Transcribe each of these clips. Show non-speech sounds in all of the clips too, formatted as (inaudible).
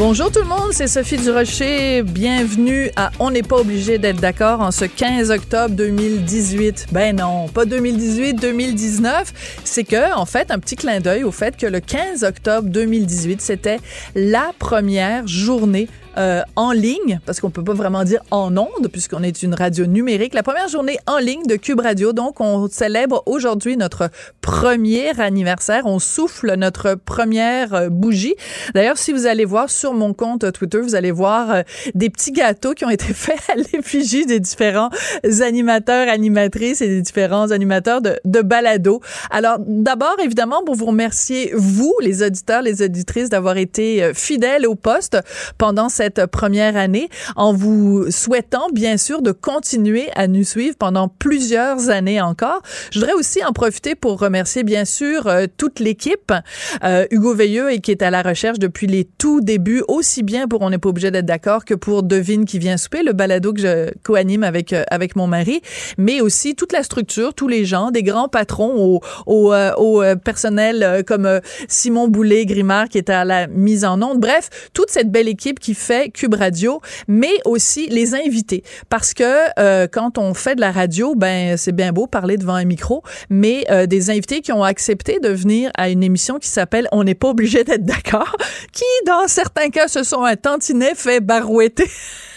Bonjour tout le monde, c'est Sophie Durocher. Bienvenue à On n'est pas obligé d'être d'accord en ce 15 octobre 2018. Ben non, pas 2018, 2019. C'est que, en fait, un petit clin d'œil au fait que le 15 octobre 2018, c'était la première journée euh, en ligne, parce qu'on peut pas vraiment dire en onde, puisqu'on est une radio numérique. La première journée en ligne de Cube Radio. Donc, on célèbre aujourd'hui notre premier anniversaire. On souffle notre première euh, bougie. D'ailleurs, si vous allez voir sur mon compte Twitter, vous allez voir euh, des petits gâteaux qui ont été (laughs) faits à l'effigie des différents animateurs, animatrices et des différents animateurs de, de balado. Alors, d'abord, évidemment, pour vous remercier, vous, les auditeurs, les auditrices, d'avoir été fidèles au poste pendant première année en vous souhaitant bien sûr de continuer à nous suivre pendant plusieurs années encore. Je voudrais aussi en profiter pour remercier bien sûr euh, toute l'équipe, euh, Hugo Veilleux et qui est à la recherche depuis les tout débuts, aussi bien pour On n'est pas obligé d'être d'accord que pour Devine qui vient souper, le balado que je co-anime avec euh, avec mon mari, mais aussi toute la structure, tous les gens, des grands patrons au, au, au personnel comme Simon Boulet, Grimard qui est à la mise en onde. Bref, toute cette belle équipe qui fait Cube Radio, mais aussi les invités. Parce que euh, quand on fait de la radio, ben c'est bien beau parler devant un micro, mais euh, des invités qui ont accepté de venir à une émission qui s'appelle On n'est pas obligé d'être d'accord, qui dans certains cas se sont un tantinet fait barouetter.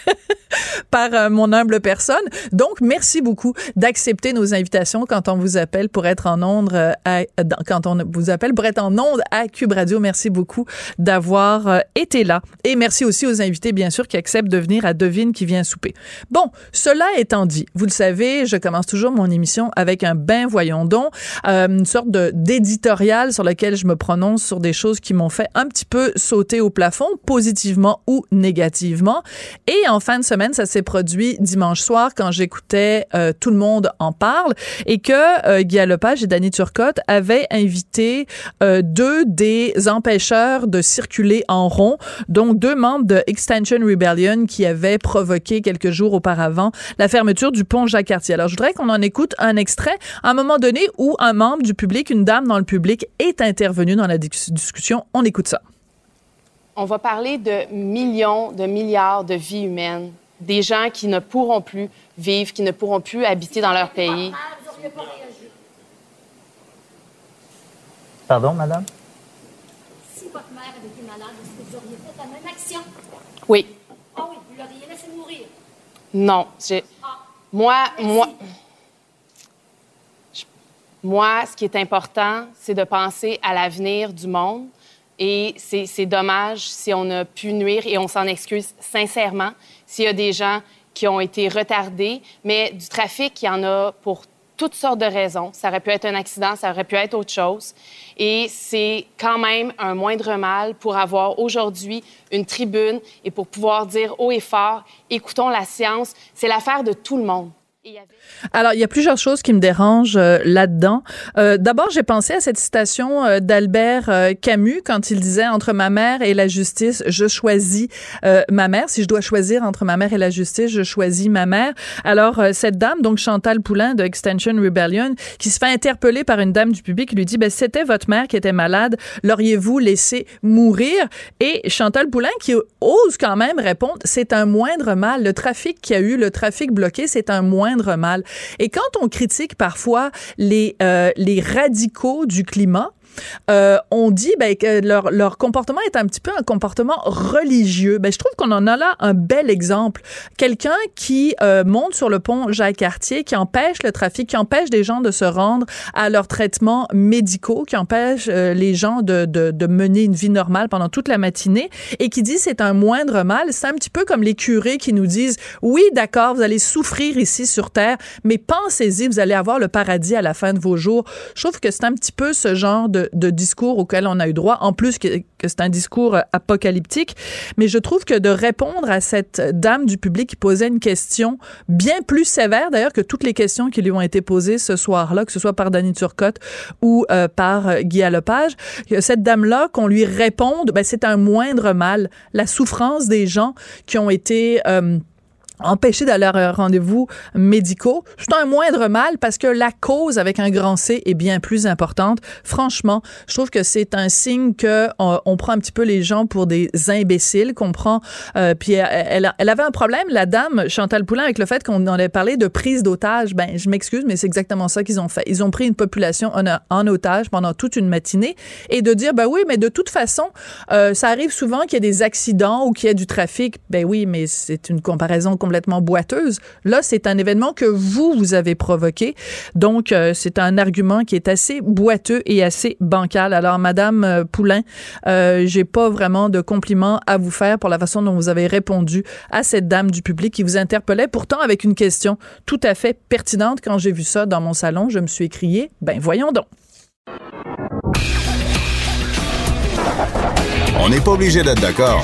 (laughs) (laughs) par euh, mon humble personne. Donc, merci beaucoup d'accepter nos invitations quand on vous appelle pour être en onde euh, à, quand on vous appelle pour en onde à Cube Radio. Merci beaucoup d'avoir euh, été là. Et merci aussi aux invités, bien sûr, qui acceptent de venir à Devine qui vient souper. Bon, cela étant dit, vous le savez, je commence toujours mon émission avec un ben voyons donc, une sorte d'éditorial sur lequel je me prononce sur des choses qui m'ont fait un petit peu sauter au plafond, positivement ou négativement. Et en fin de semaine, ça s'est produit dimanche soir quand j'écoutais euh, Tout le monde en parle et que euh, Guy Lepage et Danny Turcotte avaient invité euh, deux des empêcheurs de circuler en rond, donc deux membres de Extension Rebellion qui avaient provoqué quelques jours auparavant la fermeture du pont Jacques-Cartier. Alors, je voudrais qu'on en écoute un extrait à un moment donné où un membre du public, une dame dans le public, est intervenue dans la discussion. On écoute ça. On va parler de millions, de milliards de vies humaines, des gens qui ne pourront plus vivre, qui ne pourront plus habiter dans leur pays. Pardon, madame? Si votre mère avait été malade, est-ce que vous auriez fait la même action? Oui. Ah oui, vous l'auriez laissé mourir? Non, j'ai. Ah. Moi, Merci. moi. Je- Moi, ce qui est important, c'est de penser à l'avenir du monde. Et c'est c'est dommage si on a pu nuire et on s'en excuse sincèrement s'il y a des gens qui ont été retardés. Mais du trafic, il y en a pour toutes sortes de raisons. Ça aurait pu être un accident, ça aurait pu être autre chose. Et c'est quand même un moindre mal pour avoir aujourd'hui une tribune et pour pouvoir dire haut et fort, écoutons la science. C'est l'affaire de tout le monde. Alors, il y a plusieurs choses qui me dérangent euh, là-dedans. Euh, D'abord, j'ai pensé à cette citation euh, d'Albert Camus quand il disait entre ma mère et la justice, je choisis ma mère. Si je dois choisir entre ma mère et la justice, je choisis ma mère. Alors, cette dame, donc Chantal Poulain de Extension Rebellion, qui se fait interpeller par une dame du public, lui dit, ben, c'était votre mère qui était malade, l'auriez-vous laissé mourir? Et Chantal Poulain qui ose quand même répondre, c'est un moindre mal. Le trafic qu'il y a eu, le trafic bloqué, c'est un moindre Et quand on critique parfois les, euh, les radicaux du climat, euh, on dit ben, que leur, leur comportement est un petit peu un comportement religieux. Ben, je trouve qu'on en a là un bel exemple. Quelqu'un qui euh, monte sur le pont Jacques-Cartier, qui empêche le trafic, qui empêche des gens de se rendre à leurs traitements médicaux, qui empêche euh, les gens de, de, de mener une vie normale pendant toute la matinée et qui dit c'est un moindre mal. C'est un petit peu comme les curés qui nous disent oui, d'accord, vous allez souffrir ici sur terre, mais pensez-y, vous allez avoir le paradis à la fin de vos jours. Je trouve que c'est un petit peu ce genre de, de discours auquel on a eu droit, en plus que, c'est un discours euh, apocalyptique. Mais je trouve que de répondre à cette dame du public qui posait une question bien plus sévère, d'ailleurs, que toutes les questions qui lui ont été posées ce soir-là, que ce soit par Danny Turcotte ou euh, par euh, Guy Lepage, cette dame-là, qu'on lui réponde, ben, c'est un moindre mal. La souffrance des gens qui ont été... empêcher d'aller à leurs rendez-vous médicaux, c'est un moindre mal parce que la cause avec un grand C est bien plus importante. Franchement, je trouve que c'est un signe que on, on, prend un petit peu les gens pour des imbéciles, qu'on prend. Euh, puis elle, elle, avait un problème, la dame Chantal Poulain, avec le fait qu'on en avait parlé de prise d'otage. Ben, je m'excuse, mais c'est exactement ça qu'ils ont fait. Ils ont pris une population en, en, otage pendant toute une matinée et de dire, ben oui, mais de toute façon, euh, ça arrive souvent qu'il y ait des accidents ou qu'il y ait du trafic. Ben oui, mais c'est une comparaison complètement boiteuse. Là, c'est un événement que vous, vous avez provoqué. Donc, euh, c'est un argument qui est assez boiteux et assez bancal. Alors, Madame euh, Poulain, euh, j'ai pas vraiment de compliments à vous faire pour la façon dont vous avez répondu à cette dame du public qui vous interpellait, pourtant avec une question tout à fait pertinente. Quand j'ai vu ça dans mon salon, je me suis écrié, ben voyons donc. On n'est pas obligé d'être d'accord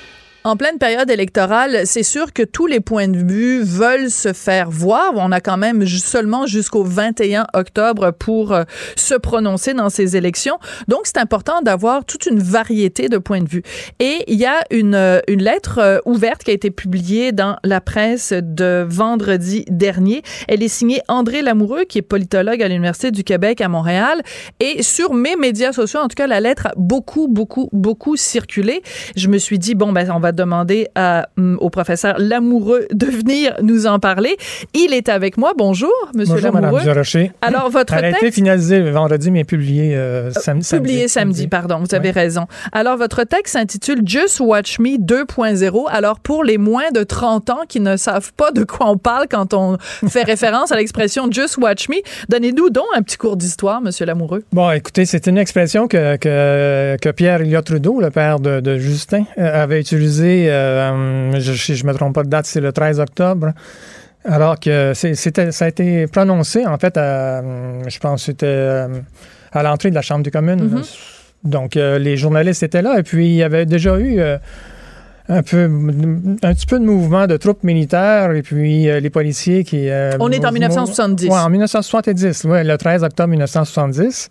En pleine période électorale, c'est sûr que tous les points de vue veulent se faire voir. On a quand même seulement jusqu'au 21 octobre pour euh, se prononcer dans ces élections. Donc, c'est important d'avoir toute une variété de points de vue. Et il y a une, euh, une lettre euh, ouverte qui a été publiée dans la presse de vendredi dernier. Elle est signée André Lamoureux, qui est politologue à l'Université du Québec à Montréal. Et sur mes médias sociaux, en tout cas, la lettre a beaucoup, beaucoup, beaucoup circulé. Je me suis dit, bon, ben, on va demander à, mm, au professeur Lamoureux de venir nous en parler. Il est avec moi. Bonjour, Monsieur Bonjour, Lamoureux. Madame Durocher. Alors, votre Elle a texte... été finalisée vendredi, mais publiée euh, sam samedi. Publié samedi, pardon, vous avez Oui. raison. Alors, votre texte s'intitule Just Watch Me 2.0. Alors, pour les moins de 30 ans qui ne savent pas de quoi on parle quand on fait référence à l'expression Just Watch Me, donnez-nous donc un petit cours d'histoire, Monsieur Lamoureux. Bon, écoutez, c'est une expression que, que, que Pierre Elliott Trudeau, le père de, de Justin, euh, avait utilisée, euh, je, si je me trompe pas de date, c'est le 13 octobre. Alors que c'était, ça a été prononcé, en fait, à, je pense c'était euh, à l'entrée de la Chambre des communes. Mhm. Donc, euh, les journalistes étaient là et puis il y avait déjà eu euh, un peu, un petit peu de mouvement de troupes militaires et puis euh, les policiers qui... On est en mou- 1970. Ouais, en 1970, ouais, le 13 octobre 1970.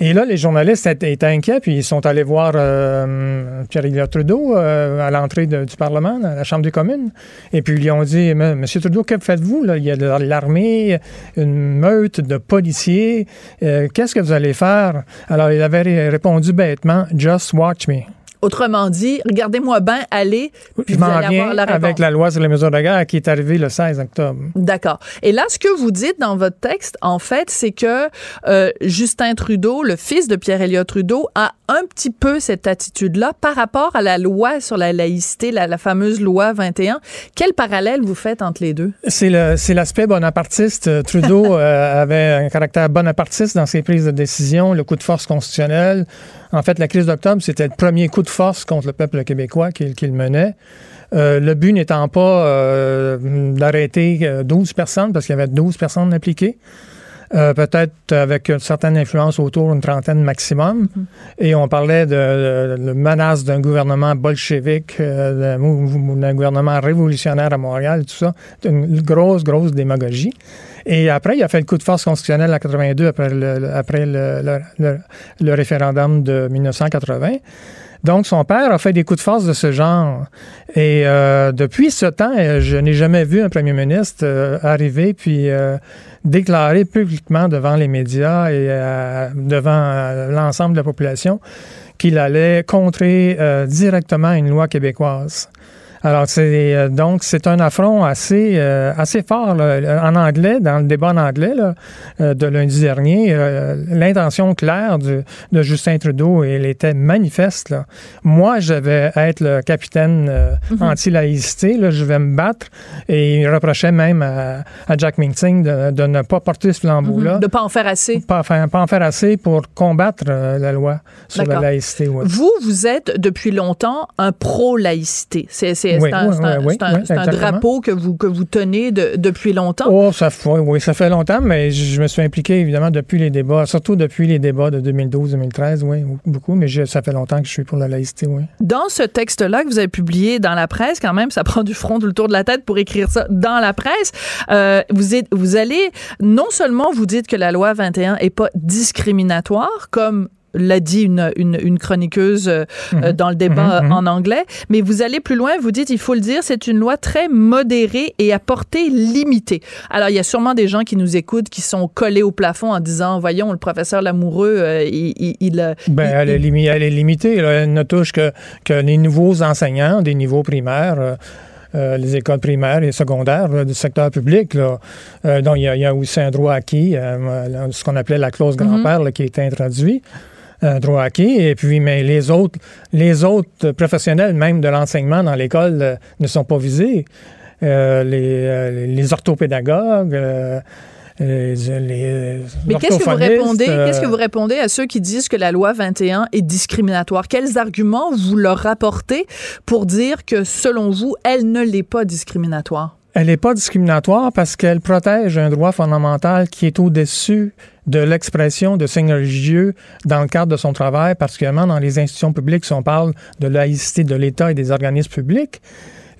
Et là, les journalistes étaient, inquiets, puis ils sont allés voir euh, Pierre-Éliott Trudeau euh, à l'entrée du Parlement, à la Chambre des communes. Et puis ils lui ont dit, Monsieur Trudeau, que faites-vous? Il y a de l'armée, une meute de policiers. Euh, Qu'est-ce que vous allez faire? Alors, il avait ré- répondu bêtement, Just watch me. Autrement dit, regardez-moi bien aller, puis Je vous m'en allez viens avoir la réponse. avec la loi sur les mesures de guerre qui est arrivée le 16 octobre. D'accord. Et là, ce que vous dites dans votre texte, en fait, c'est que euh, Justin Trudeau, le fils de Pierre Elliott Trudeau, a un petit peu cette attitude-là par rapport à la loi sur la laïcité, la, la fameuse loi 21. Quel parallèle vous faites entre les deux? C'est l'aspect bonapartiste. Euh, Trudeau (laughs) euh, avait un caractère bonapartiste dans ses prises de décision, le coup de force constitutionnel. En fait, la crise d'octobre, c'était le premier coup de force contre le peuple québécois qu'il menait. Euh, le but n'étant pas euh, d'arrêter euh, 12 personnes, parce qu'il y avait 12 personnes impliquées. Euh, peut-être avec une certaine influence autour d'une trentaine maximum. Et on parlait de, de, de menace d'un gouvernement bolchevique, euh, d'un gouvernement révolutionnaire à Montréal, tout ça. Une grosse, grosse démagogie. Et après, il a fait le coup de force constitutionnel en 82 après le, référendum de 1980. Donc, son père a fait des coups de force de ce genre. Et euh, depuis ce temps, euh, je n'ai jamais vu un premier ministre euh, arriver puis déclarer publiquement devant les médias et devant l'ensemble de la population qu'il allait contrer directement une loi québécoise. Alors, c'est euh, donc c'est un affront assez euh, assez fort là, en anglais, dans le débat en anglais là, euh, de lundi dernier. euh, L'intention claire du- de Justin Trudeau, elle était manifeste. Là. Moi, je vais être le capitaine euh, anti-laïcité. Je vais me battre. Et il reprochait même à, à Jack Minting de, de ne pas porter ce flambeau-là. De pas en faire assez. Pas, faire- pas en faire assez pour combattre la loi sur la laïcité. ouais. Vous, vous êtes depuis longtemps un pro-laïcité. C'est c'est- Oui, un, oui, oui, drapeau que vous, que vous tenez de- depuis longtemps? Oh, ça fait, oui, ça fait longtemps, mais je me suis impliqué évidemment depuis les débats, surtout depuis les débats de 2012-2013, oui, beaucoup, mais je- ça fait longtemps que je suis pour la laïcité, oui. Dans ce texte-là que vous avez publié dans la presse, quand même, ça (laughs) prend du front tout le tour de la tête pour écrire ça dans la presse. euh, vous, êtes, vous allez, non seulement vous dites que la loi 21 est pas discriminatoire, comme l'a dit une, une, une chroniqueuse euh, euh, dans le débat mhm, euh, en anglais, mais vous allez plus loin, vous dites, il faut le dire, c'est une loi très modérée et à portée limitée. Alors, il y a sûrement des gens qui nous écoutent qui sont collés au plafond en disant, voyons, le professeur Lamoureux, euh, il... il, il, Ben, il- elle, est limi- elle est limitée, là. elle ne touche que, que les nouveaux enseignants des niveaux primaires. euh, euh, les écoles primaires et secondaires là, du secteur public. Là. Euh, donc, il y, a, il y a aussi un droit acquis, euh, ce qu'on appelait la clause grand-père qui a été introduit. Droit acquis. Et puis, mais les autres, les autres professionnels, même de l'enseignement dans l'école, euh, ne sont pas visés. Euh, les, euh, les orthopédagogues, euh, les, les Mais qu'est-ce que vous répondez? euh, Qu'est-ce que vous répondez à ceux qui disent que la loi 21 est discriminatoire? Quels arguments vous leur rapportez pour dire que selon vous, elle ne l'est pas discriminatoire? Elle n'est pas discriminatoire parce qu'elle protège un droit fondamental qui est au-dessus de l'expression de signes religieux dans le cadre de son travail, particulièrement dans les institutions publiques, si on parle de laïcité de l'État et des organismes publics.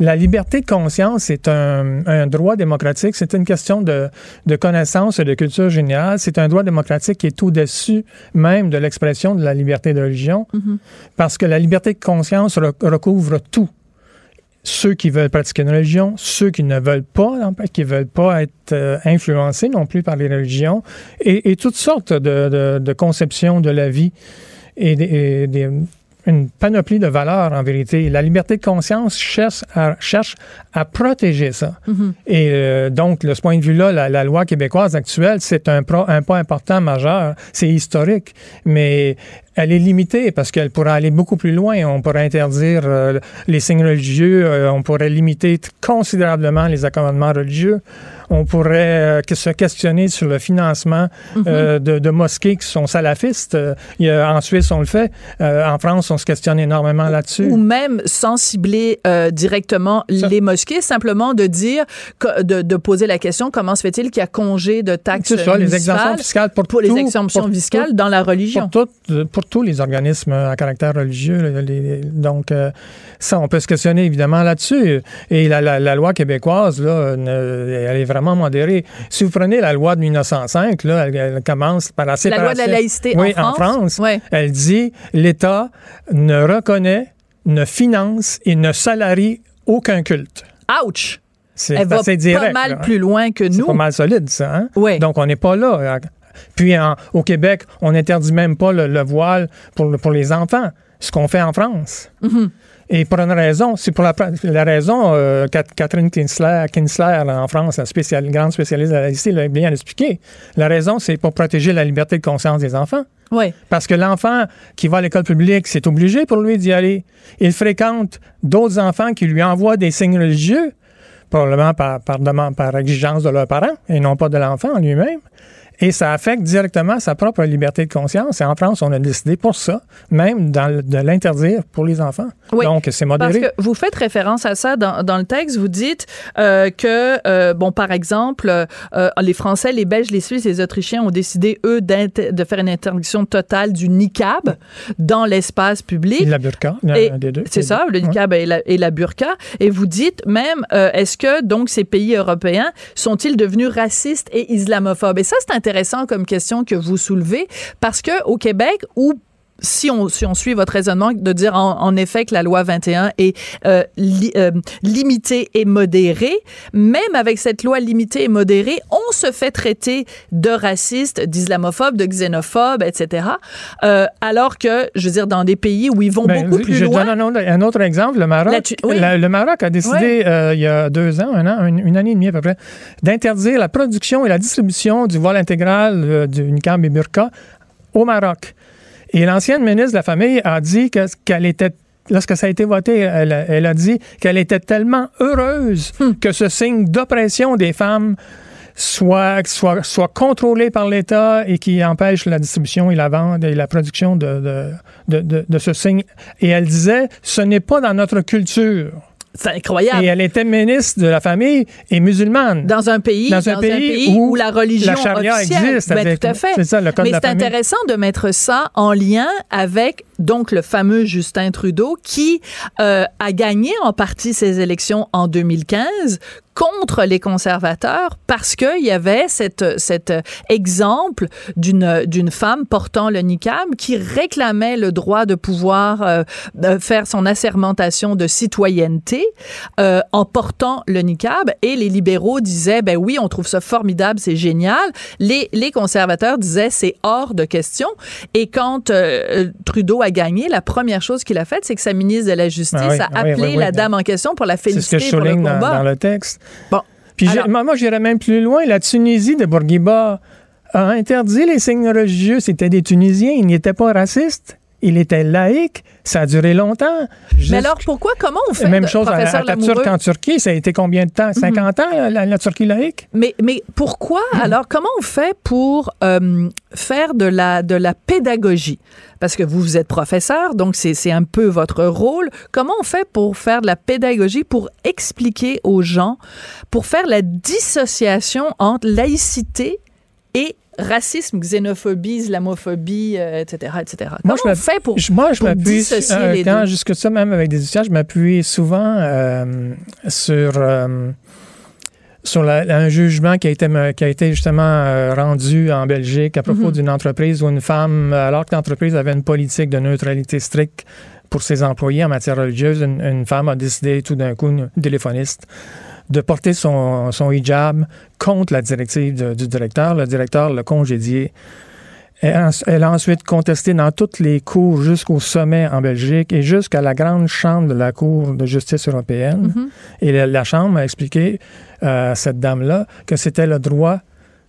La liberté de conscience est un, un droit démocratique. C'est une question de, de connaissance et de culture générale. C'est un droit démocratique qui est au-dessus même de l'expression de la liberté de religion, parce que la liberté de conscience re- recouvre tout ceux qui veulent pratiquer une religion, ceux qui ne veulent pas, qui veulent pas être euh, influencés non plus par les religions, et, toutes sortes de, de- conceptions de la vie et des- une panoplie de valeurs en vérité. La liberté de conscience cherche à, cherche à protéger ça. Et euh, donc, de ce point de vue-là, la, la loi québécoise actuelle, c'est un, pro- un pas important majeur. C'est historique, mais elle est limitée parce qu'elle pourrait aller beaucoup plus loin. On pourrait interdire euh, les signes religieux, euh, on pourrait limiter considérablement les accommodements religieux, on pourrait euh, se questionner sur le financement euh, de, de mosquées qui sont salafistes. Il y a- en Suisse, on le fait. En France, on se questionne énormément là-dessus. Ou même sans cibler directement Ça- les mosquées, simplement de dire, de, de poser la question comment se fait-il qu'il y a congé de taxes ça, les exemptions municipales fiscales pour, pour les exemptions pour fiscales tout- dans la religion? Pour, tout- pour tous les organismes à caractère religieux. les- donc, euh, ça, on peut se questionner évidemment là-dessus. Et la, la- la loi québécoise, là, elle est vraiment modérée. Si vous prenez la loi de 1905, là, elle, elle commence par la La séparation. loi de la laïcité oui, en France. Ouais. Elle dit l'État ne reconnaît, ne finance et ne salarie aucun culte. Ouch! C'est Elle va direct. pas mal là. plus loin que C'est nous. pas mal solide, ça. Hein? Oui. Donc, on n'est pas là. Puis, en- au Québec, on n'interdit même pas le, le voile pour, le- pour les enfants, ce qu'on fait en France. Mm-hmm. Et pour une raison, c'est pour la, la raison, euh, Cat- Catherine Kinsler, Kinsler là, en France, la spécial- grande spécialiste de la laïcité, l'a bien expliqué. La raison, c'est pour protéger la liberté de conscience des enfants. Parce que l'enfant qui va à l'école publique, c'est obligé pour lui d'y aller. Il fréquente d'autres enfants qui lui envoient des signes religieux, probablement par, par, demande, par exigence de leurs parents et non pas de l'enfant lui-même. Et ça affecte directement sa propre liberté de conscience. Et en France, on a décidé pour ça, même dans le- de l'interdire pour les enfants. Oui, Donc, c'est Parce modéré. que vous faites référence à ça dans, dans le texte. Vous dites euh, que, euh, bon, par exemple, euh, les Français, les Belges, les Suisses, les Autrichiens ont décidé, eux, de faire une interdiction totale du niqab dans l'espace public. La burqa, Et des deux. C'est ça, le Ouais. niqab et, la, et la burqa. Et vous dites même, est-ce que donc ces pays européens sont-ils devenus racistes et islamophobes? Et ça, c'est intéressant comme question que vous soulevez parce que au Québec, où si on, si on suit votre raisonnement, de dire en, en effet que la loi 21 est euh, li- euh, limitée et modérée, même avec cette loi limitée et modérée, on se fait traiter de raciste, d'islamophobe, de xénophobe, etc. Euh, alors que, je veux dire, dans des pays où ils vont Ben, beaucoup plus je loin, donne un autre, exemple, le Maroc. La Tu- oui. La- le Maroc a décidé, Ouais. il y a deux ans, un an, une, une année et demie à peu près, d'interdire la production et la distribution du voile intégral euh, du niqab et burqa au Maroc. Et l'ancienne ministre de la Famille a dit que- qu'elle était Lorsque ça a été voté, elle, a- elle a dit qu'elle était tellement heureuse Hmm. que ce signe d'oppression des femmes soit, soit, soit contrôlé par l'État et qui empêche la distribution et la vente et la production de, de, de, de- de ce signe. Et elle disait, ce n'est pas dans notre culture. C'est incroyable. Et elle était ministre de la famille et musulmane. dans un pays, Dans un pays où la religion la charia officielle, existe ben, tout à fait. c'est ça, le code Mais c'est intéressant de mettre ça en lien avec donc le fameux Justin Trudeau qui euh, a gagné en partie ses élections en 2015 contre les conservateurs parce qu'il y avait cette, cet exemple d'une d'une femme portant le niqab qui réclamait le droit de pouvoir euh, faire son assermentation de citoyenneté euh, en portant le niqab et les libéraux disaient ben oui on trouve ça formidable c'est génial. Les les conservateurs disaient c'est hors de question. Et quand euh, Trudeau a gagné la première chose qu'il a faite c'est que sa ministre de la justice Ah oui, a ah appelé oui, oui. la dame en question pour la C'est ce féliciter que je pour le dans, le texte. bon Puis Alors- moi, j'irais même plus loin. La Tunisie de Bourguiba a interdit les signes religieux. C'était des Tunisiens. Ils n'étaient pas racistes. Il était laïque. Ça a duré longtemps. Juste- mais alors pourquoi comment on fait Même de- chose à? Mhm. en Turquie. Ça a été combien de temps? 50 ans, la, la Turquie laïque? Mais, mais pourquoi alors comment on fait pour euh, faire de la de la pédagogie? Parce que vous vous êtes professeur donc c'est c'est un peu votre rôle comment on fait pour faire de la pédagogie pour expliquer aux gens pour faire la dissociation entre laïcité et racisme xénophobie islamophobie euh, etc etc comment Moi, je on fait pour Je- moi, je pour m'appuie dissocier euh, les quand deux? jusque ça même avec des étudiants, je m'appuie souvent euh, sur euh, sur la- un jugement qui a été qui a été justement euh, rendu en Belgique à propos Mhm. d'une entreprise où une femme, alors que l'entreprise avait une politique de neutralité stricte pour ses employés en matière religieuse, une, une femme a décidé tout d'un coup, une téléphoniste, de porter son, son hijab contre la directive de- du directeur. Le directeur l'a congédié. Elle a, ensuite contesté dans toutes les cours jusqu'au sommet en Belgique et jusqu'à la grande chambre de la Cour de justice européenne. Mhm. Et la, la chambre a expliqué euh, à cette dame-là que c'était le droit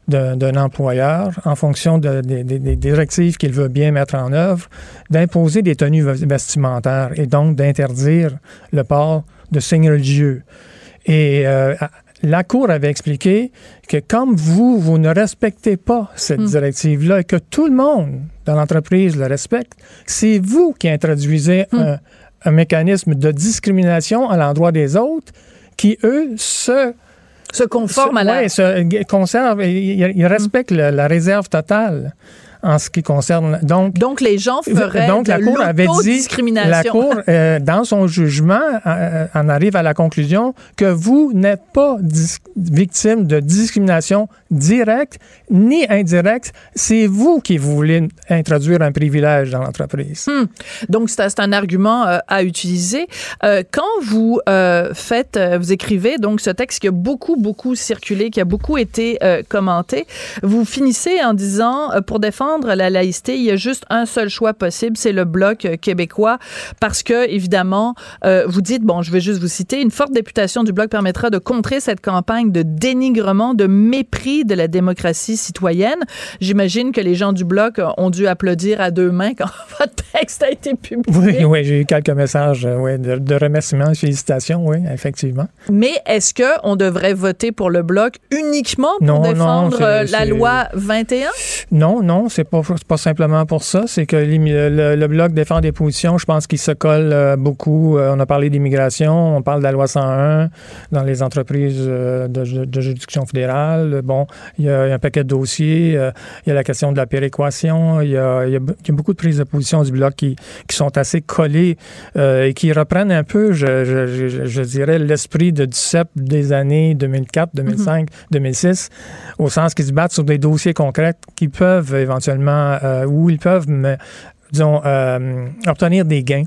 d'un employeur, en fonction de- des- directives qu'il veut bien mettre en œuvre, d'imposer des tenues ves- vestimentaires et donc d'interdire le port de signes religieux. Et euh, la Cour avait expliqué que comme vous, vous ne respectez pas cette Hmm. directive-là et que tout le monde dans l'entreprise le respecte, c'est vous qui introduisez Hmm. un, un mécanisme de discrimination à l'endroit des autres qui, eux, se se conforme à la Ouais, se conservent ils ils respectent la réserve totale en ce qui concerne. Donc, donc les gens feraient donc de la Cour avait dit, la Cour, euh, dans son jugement, euh, en arrive à la conclusion que vous n'êtes pas victime de discrimination directe ni indirecte. C'est vous qui voulez introduire un privilège dans l'entreprise. Hmm. Donc, c'est un argument euh, à utiliser. Euh, quand vous euh, faites, euh, vous écrivez donc ce texte qui a beaucoup, beaucoup circulé, qui a beaucoup été euh, commenté, vous finissez en disant, euh, pour défendre la laïcité, il y a juste un seul choix possible, c'est le bloc euh, québécois, parce que, évidemment, euh, vous dites, bon, je vais juste vous citer, une forte députation du bloc permettra de contrer cette campagne de dénigrement, de mépris de la démocratie citoyenne. J'imagine que les gens du bloc ont dû applaudir à deux mains quand (laughs) votre texte a été publié. Oui, oui, j'ai eu quelques messages euh, ouais, de, de remerciements, félicitations, oui, effectivement. Mais est-ce que on devrait voter pour le bloc uniquement pour Non, défendre la loi 21 Non, non, c'est pas, pas simplement pour ça. C'est que le, le Bloc défend des positions, je pense qu'il se colle euh, beaucoup. Euh, on a parlé d'immigration, on parle de la loi 101 dans les entreprises euh, de, de- juridiction fédérale. Bon, il y a un paquet de dossiers. il y a la question de la péréquation. Il y a, il y a b- il y a beaucoup de prises de position du Bloc qui, qui sont assez collées et qui reprennent un peu, je, je- je- je dirais, l'esprit de des années 2004, 2005, 2006, au sens qu'ils se battent sur des dossiers concrets qui peuvent éventuellement, euh, où ils peuvent disons, euh, obtenir des gains.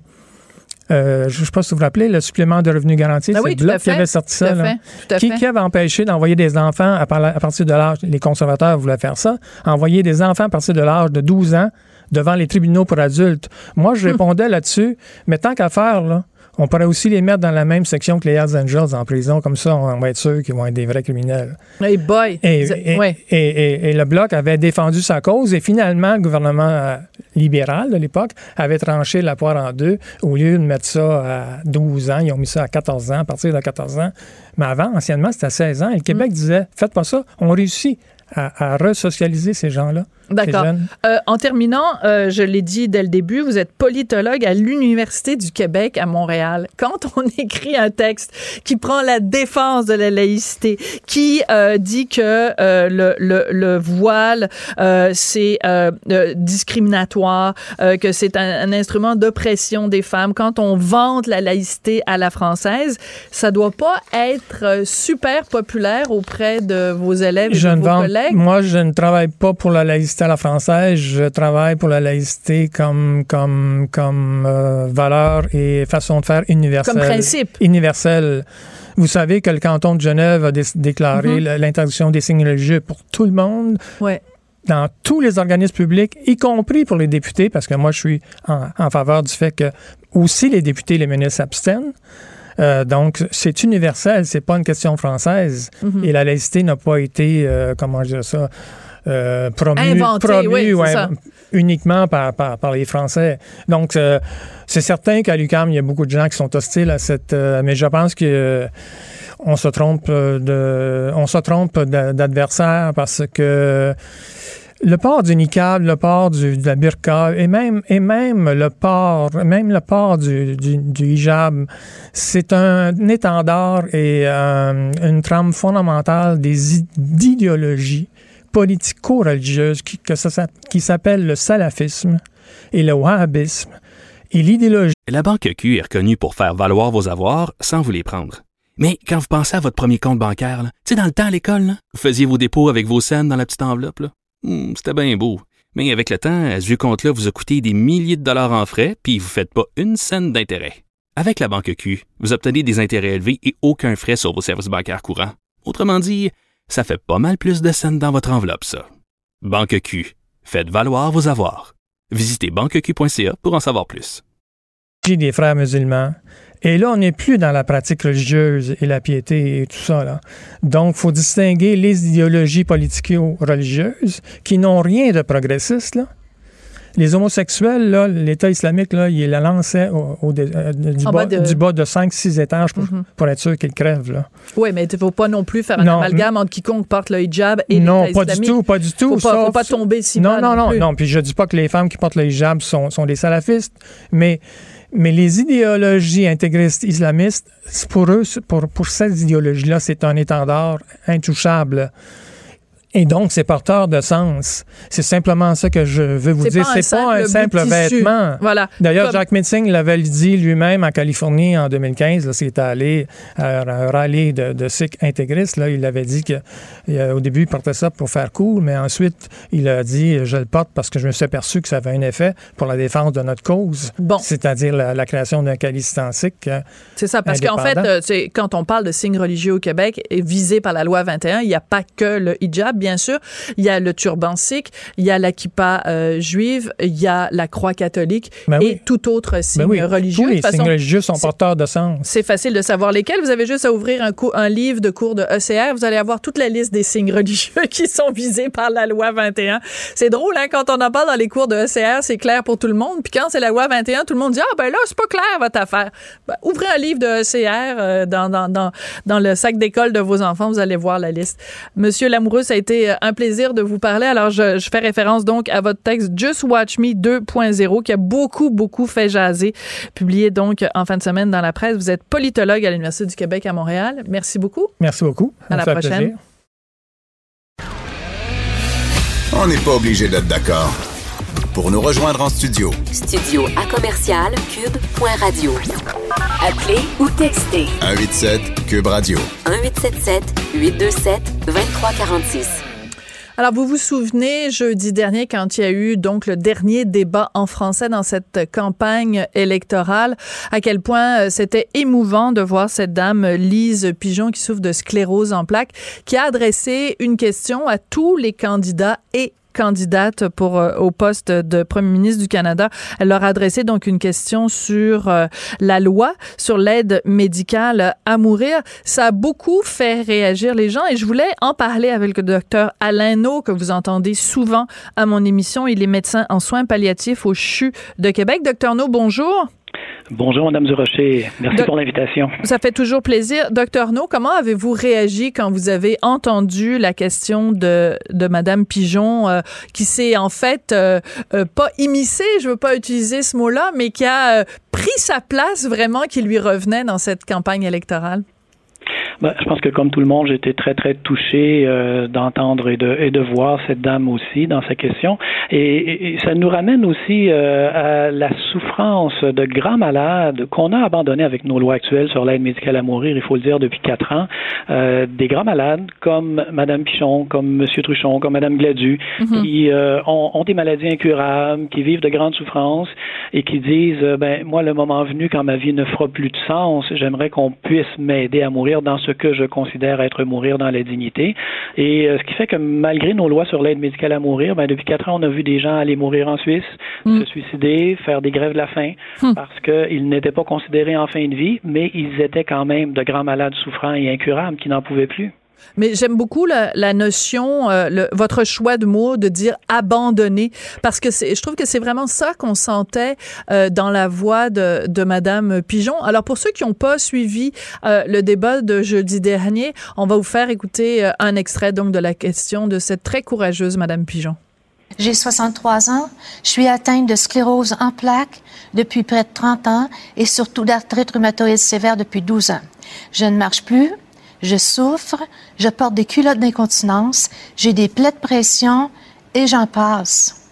Euh, je ne sais pas si vous vous rappelez, le supplément de revenu garanti, Ah c'est oui, Bloc qui avait sorti ça. là. Qui, avait empêché d'envoyer des enfants à, par- à partir de l'âge, les conservateurs voulaient faire ça, envoyer des enfants à partir de l'âge de 12 ans devant les tribunaux pour adultes. Moi, je répondais là-dessus, mais tant qu'à faire, là, on pourrait aussi les mettre dans la même section que les Hells Angels en prison, comme ça, on va être sûr qu'ils vont être des vrais criminels. Hey boy. Et, Vous- et- ouais. et- et- et le Bloc avait défendu sa cause et finalement, le gouvernement euh, libéral de l'époque avait tranché la poire en deux. Au lieu de mettre ça à 12 ans, ils ont mis ça à 14 ans, à partir de 14 ans. Mais avant, anciennement, c'était à 16 ans. Et le Québec Mm. disait, faites pas ça. On réussit à, à resocialiser ces gens-là. D'accord. Euh, en terminant, euh, je l'ai dit dès le début, vous êtes politologue à l'Université du Québec à Montréal. Quand on (laughs) écrit un texte qui prend la défense de la laïcité, qui euh, dit que le, le, le voile, c'est discriminatoire, que c'est un, un instrument d'oppression des femmes, quand on vante la laïcité à la française, ça doit pas être super populaire auprès de vos élèves et Je de vos collègues. moi, je ne travaille pas pour la laïcité à la française. Je travaille pour la laïcité comme, comme, comme euh, valeur et façon de faire universelle. Comme principe. Universelle. Vous savez que le canton de Genève a dé- déclaré Mhm. la- l'interdiction des signes religieux pour tout le monde, Ouais. dans tous les organismes publics, y compris pour les députés, parce que moi, je suis en, en faveur du fait que aussi les députés et les ministres s'abstiennent. Euh, donc, c'est universel, c'est pas une question française. Mhm. Et la laïcité n'a pas été, euh, comment dire ça, euh, oui, ouais, ça. uniquement par, par, par les Français. Donc, euh, c'est certain qu'à l'UQAM, il y a beaucoup de gens qui sont hostiles à cette... euh, mais je pense que euh, on se trompe de, on se trompe d'a- d'adversaire parce que le port du niqab, le port du, de la burqa et même, et même le port, même le port du, du, du hijab, c'est un étendard et euh, une trame fondamentale des i- d'idéologies politico-religieuses qui, s'appelle le salafisme et le wahhabisme et l'idéologie La Banque Q est reconnue pour faire valoir vos avoirs sans vous les prendre. Mais quand vous pensez à votre premier compte bancaire, tu sais, dans le temps à l'école, vous faisiez vos dépôts avec vos scènes dans la petite enveloppe. Hmm, C'était bien beau. Mais avec le temps, à ce compte-là vous a coûté des milliers de dollars en frais, puis vous ne faites pas une scène d'intérêt. Avec la Banque Q, vous obtenez des intérêts élevés et aucun frais sur vos services bancaires courants. Autrement dit, ça fait pas mal plus de scènes dans votre enveloppe, ça. Banque Q. Faites valoir vos avoirs. Visitez banqueq.ca pour en savoir plus. des frères musulmans. Et là, on n'est plus dans la pratique religieuse et la piété et tout ça. Là. Donc, il faut distinguer les idéologies politico-religieuses qui n'ont rien de progressiste. Là. Les homosexuels, là, l'État islamique, là, il la lançait au, au- euh, du, bas, bas de- du bas de 5-6 étages pour, Mhm. pour être sûr qu'ils crèvent. Là. Oui, mais il ne faut pas non plus faire un Non, amalgame entre quiconque porte le hijab et non, pas du islamique. tout, pas du tout. Faut pas, faut pas tomber si non, non, non, plus. non. Puis je dis pas que les femmes qui portent le hijab sont, sont des salafistes, mais, mais les idéologies intégristes islamistes, pour eux, pour, pour cette idéologie-là, c'est un étendard intouchable. Et donc, c'est porteur de sens. C'est simplement ça que je veux vous dire. C'est pas un simple vêtement. Voilà. D'ailleurs, Comme- Jack Metzing l'avait dit lui-même en Californie en 2015, lorsqu'il était allé à un rallye de, de Sikhs intégristes. Là, il avait dit que euh, au début, il portait ça pour faire cool, mais ensuite, il a dit Je le porte parce que je me suis aperçu que ça avait un effet pour la défense de notre cause, Bon. c'est-à-dire la, la création d'un calice sikh. euh, C'est ça, parce qu'en fait, euh, quand on parle de signes religieux au Québec, et visés par la loi 21, il n'y a pas que le hijab, bien sûr. Il y a le turban sikh, il y a la kippa euh, juive, il y a la croix catholique Ben et tout autre signe Ben oui, religieux. Tous De les toute façon, signes religieux sont porteurs de sens. C'est facile de savoir lesquels. Vous avez juste à ouvrir un, livre de cours de ECR. Vous allez avoir toute la liste des signes religieux (laughs) qui sont visés par la loi 21. C'est drôle, hein, quand on en parle dans les cours de ECR, c'est clair pour tout le monde. Puis quand c'est la loi 21, tout le monde dit, ah ben là, c'est pas clair votre affaire. Ben, ouvrez un livre de ECR euh, dans, dans, dans, dans le sac d'école de vos enfants, vous allez voir la liste. Monsieur Lamoureux, ça a été euh, un plaisir de vous parler. Alors, je, je fais référence donc à votre texte Just Watch Me 2.0 qui a beaucoup, beaucoup fait jaser, publié donc en fin de semaine dans la presse. Vous êtes politologue à l'Université du Québec à Montréal. Merci beaucoup. Merci beaucoup. À la prochaine. plaisir. On n'est pas obligé d'être d'accord. Pour nous rejoindre en studio, Studio à commercial cube.radio. Appelez ou textez 187 Cube Radio. 1877 827 2346. Alors, vous vous souvenez, jeudi dernier, quand il y a eu donc le dernier débat en français dans cette campagne électorale, à quel point euh, c'était émouvant de voir cette dame, Lise Pigeon, qui souffre de sclérose en plaques, qui a adressé une question à tous les candidats et candidate pour euh, au poste de premier ministre du Canada. Elle leur a adressé donc une question sur euh, la loi sur l'aide médicale à mourir. Ça a beaucoup fait réagir les gens et je voulais en parler avec le docteur Alain No que vous entendez souvent à mon émission. Il est médecin en soins palliatifs au CHU de Québec. Docteur No, bonjour. Bonjour, Madame Durocher. Merci pour l'invitation. Ça fait toujours plaisir. Docteur No, comment avez-vous réagi quand vous avez entendu la question de, de Madame Pigeon, euh, qui s'est en fait euh, euh, pas immiscée, je veux pas utiliser ce mot-là, mais qui a pris sa place vraiment qui lui revenait dans cette campagne électorale? Ben, je pense que comme tout le monde, j'étais très très touché euh, d'entendre et de, et de voir cette dame aussi dans sa question. Et, et ça nous ramène aussi euh, à la souffrance de grands malades qu'on a abandonnés avec nos lois actuelles sur l'aide médicale à mourir, il faut le dire, depuis quatre ans. Euh, des grands malades comme Madame Pichon, comme Monsieur Truchon, comme Madame Gladu, mm-hmm. qui euh, ont, ont, des maladies incurables, qui vivent de grandes souffrances et qui disent, euh, ben moi, le moment venu, quand ma vie ne fera plus de sens, j'aimerais qu'on puisse m'aider à mourir dans ce que je considère être mourir dans la dignité. Et euh, ce qui fait que malgré nos lois sur l'aide médicale à mourir, ben, depuis quatre ans, on a vu des gens aller mourir en Suisse, mm. se suicider, faire des grèves de la faim, mm. parce qu'ils n'étaient pas considérés en fin de vie, mais ils étaient quand même de grands malades souffrants et incurables qui n'en pouvaient plus. Mais j'aime beaucoup la, la notion, euh, le, votre choix de mots de dire abandonner, parce que je trouve que c'est vraiment ça qu'on sentait euh, dans la voix de, de Madame Pigeon. Alors pour ceux qui n'ont pas suivi euh, le débat de jeudi dernier, on va vous faire écouter euh, un extrait donc de la question de cette très courageuse Madame Pigeon. J'ai 63 ans, je suis atteinte de sclérose en plaques depuis près de 30 ans et surtout d'arthrite rhumatoïde sévère depuis 12 ans. Je ne marche plus, je souffre, je porte des culottes d'incontinence, j'ai des plaies de pression et j'en passe.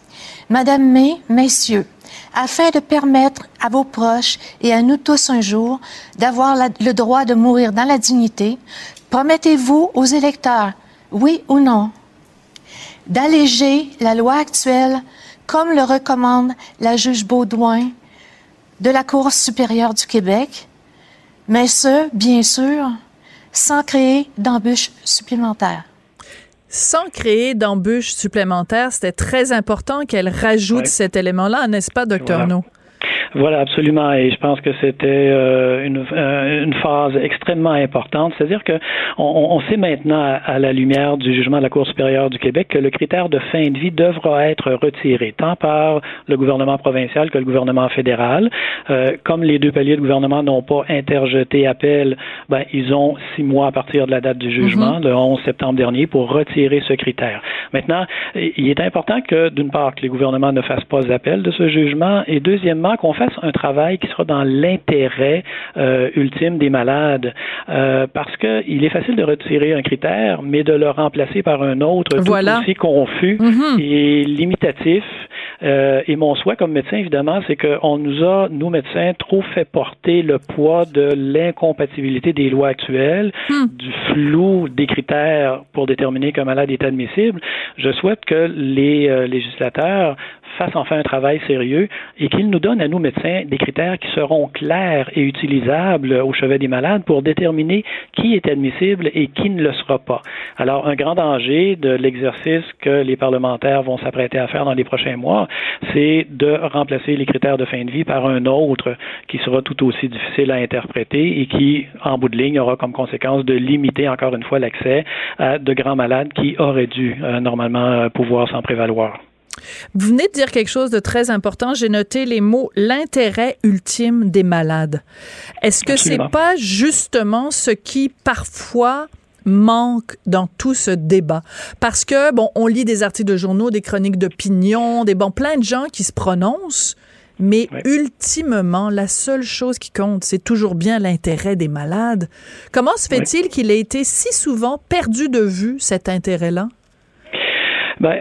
Madame May, messieurs, afin de permettre à vos proches et à nous tous un jour d'avoir le droit de mourir dans la dignité, promettez-vous aux électeurs, oui ou non, d'alléger la loi actuelle comme le recommande la juge Baudouin de la Cour supérieure du Québec, mais ce, bien sûr, sans créer d'embûches supplémentaires. Sans créer d'embûches supplémentaires, c'était très important qu'elle rajoute cet élément-là, n'est-ce pas, docteur No? Voilà, absolument. Et je pense que c'était euh, une, euh, une, phase extrêmement importante. C'est-à-dire que on, on, sait maintenant, à, la lumière du jugement de la Cour supérieure du Québec, que le critère de fin de vie devra être retiré, tant par le gouvernement provincial que le gouvernement fédéral. Euh, comme les deux paliers de gouvernement n'ont pas interjeté appel, ben, ils ont six mois à partir de la date du jugement, mm-hmm. le 11 septembre dernier, pour retirer ce critère. Maintenant, il est important que, d'une part, que les gouvernements ne fassent pas appel de ce jugement, et deuxièmement, qu'on fasse un travail qui sera dans l'intérêt euh, ultime des malades, euh, parce que il est facile de retirer un critère, mais de le remplacer par un autre tout aussi confus mm-hmm. et limitatif. Euh, et mon souhait comme médecin, évidemment, c'est qu'on nous a, nous médecins, trop fait porter le poids de l'incompatibilité des lois actuelles, hmm. du flou des critères pour déterminer qu'un malade est admissible. Je souhaite que les euh, législateurs fassent enfin un travail sérieux et qu'ils nous donnent à nous médecins des critères qui seront clairs et utilisables au chevet des malades pour déterminer qui est admissible et qui ne le sera pas. Alors, un grand danger de l'exercice que les parlementaires vont s'apprêter à faire dans les prochains mois, c'est de remplacer les critères de fin de vie par un autre qui sera tout aussi difficile à interpréter et qui, en bout de ligne, aura comme conséquence de limiter encore une fois l'accès à de grands malades qui auraient dû euh, normalement euh, pouvoir s'en prévaloir. Vous venez de dire quelque chose de très important. J'ai noté les mots l'intérêt ultime des malades. Est-ce que c'est pas justement ce qui parfois manque dans tout ce débat? Parce que bon on lit des articles de journaux des chroniques d'opinion des bon plein de gens qui se prononcent mais ultimement la seule chose qui compte c'est toujours bien l'intérêt des malades. Comment se fait-il qu'il ait été si souvent perdu de vue cet intérêt là Ben,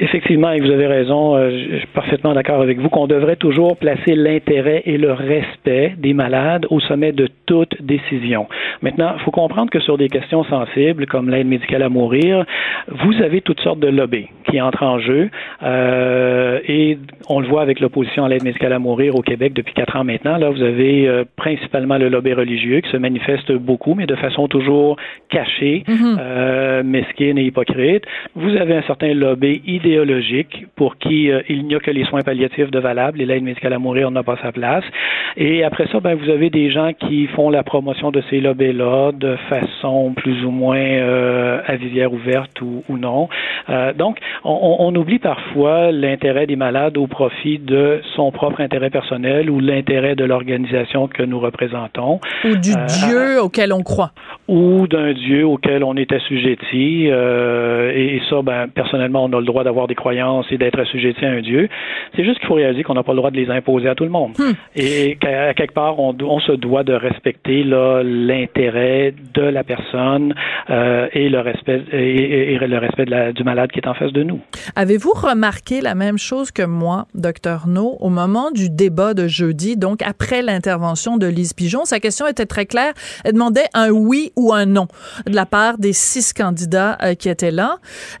effectivement, et vous avez raison, euh, je suis parfaitement d'accord avec vous qu'on devrait toujours placer l'intérêt et le respect des malades au sommet de toute décision. Maintenant, il faut comprendre que sur des questions sensibles comme l'aide médicale à mourir, vous avez toutes sortes de lobbies qui entrent en jeu euh, et on le voit avec l'opposition à l'aide médicale à mourir au Québec depuis quatre ans maintenant. Là, vous avez euh, principalement le lobby religieux qui se manifeste beaucoup, mais de façon toujours cachée, mm-hmm. euh, mesquine et hypocrite. Vous avez un certain lobby idéologique pour qui euh, il n'y a que les soins palliatifs de valables et l'aide médicale à mourir n'a pas sa place. Et après ça, ben, vous avez des gens qui font la promotion de ces lobbies-là de façon plus ou moins euh, à visière ouverte ou, ou non. Euh, donc, on, on, oublie parfois l'intérêt des malades au profit de son propre intérêt personnel ou l'intérêt de l'organisation que nous représentons. Ou du euh, Dieu auquel on croit. Ou d'un Dieu auquel on est assujetti. Euh, et, ça, ben, personnellement, on a le droit d'avoir des croyances et d'être assujetti à un Dieu. C'est juste qu'il faut réaliser qu'on n'a pas le droit de les imposer à tout le monde. Hmm. Et qu'à quelque part, on, on, se doit de respecter l'intérêt de la personne euh, et le respect et, et le respect de la, du malade qui est en face de nous. Avez-vous remarqué la même chose que moi, docteur No, au moment du débat de jeudi, donc après l'intervention de Lise Pigeon? Sa question était très claire. Elle demandait un oui ou un non de la part des six candidats euh, qui étaient là.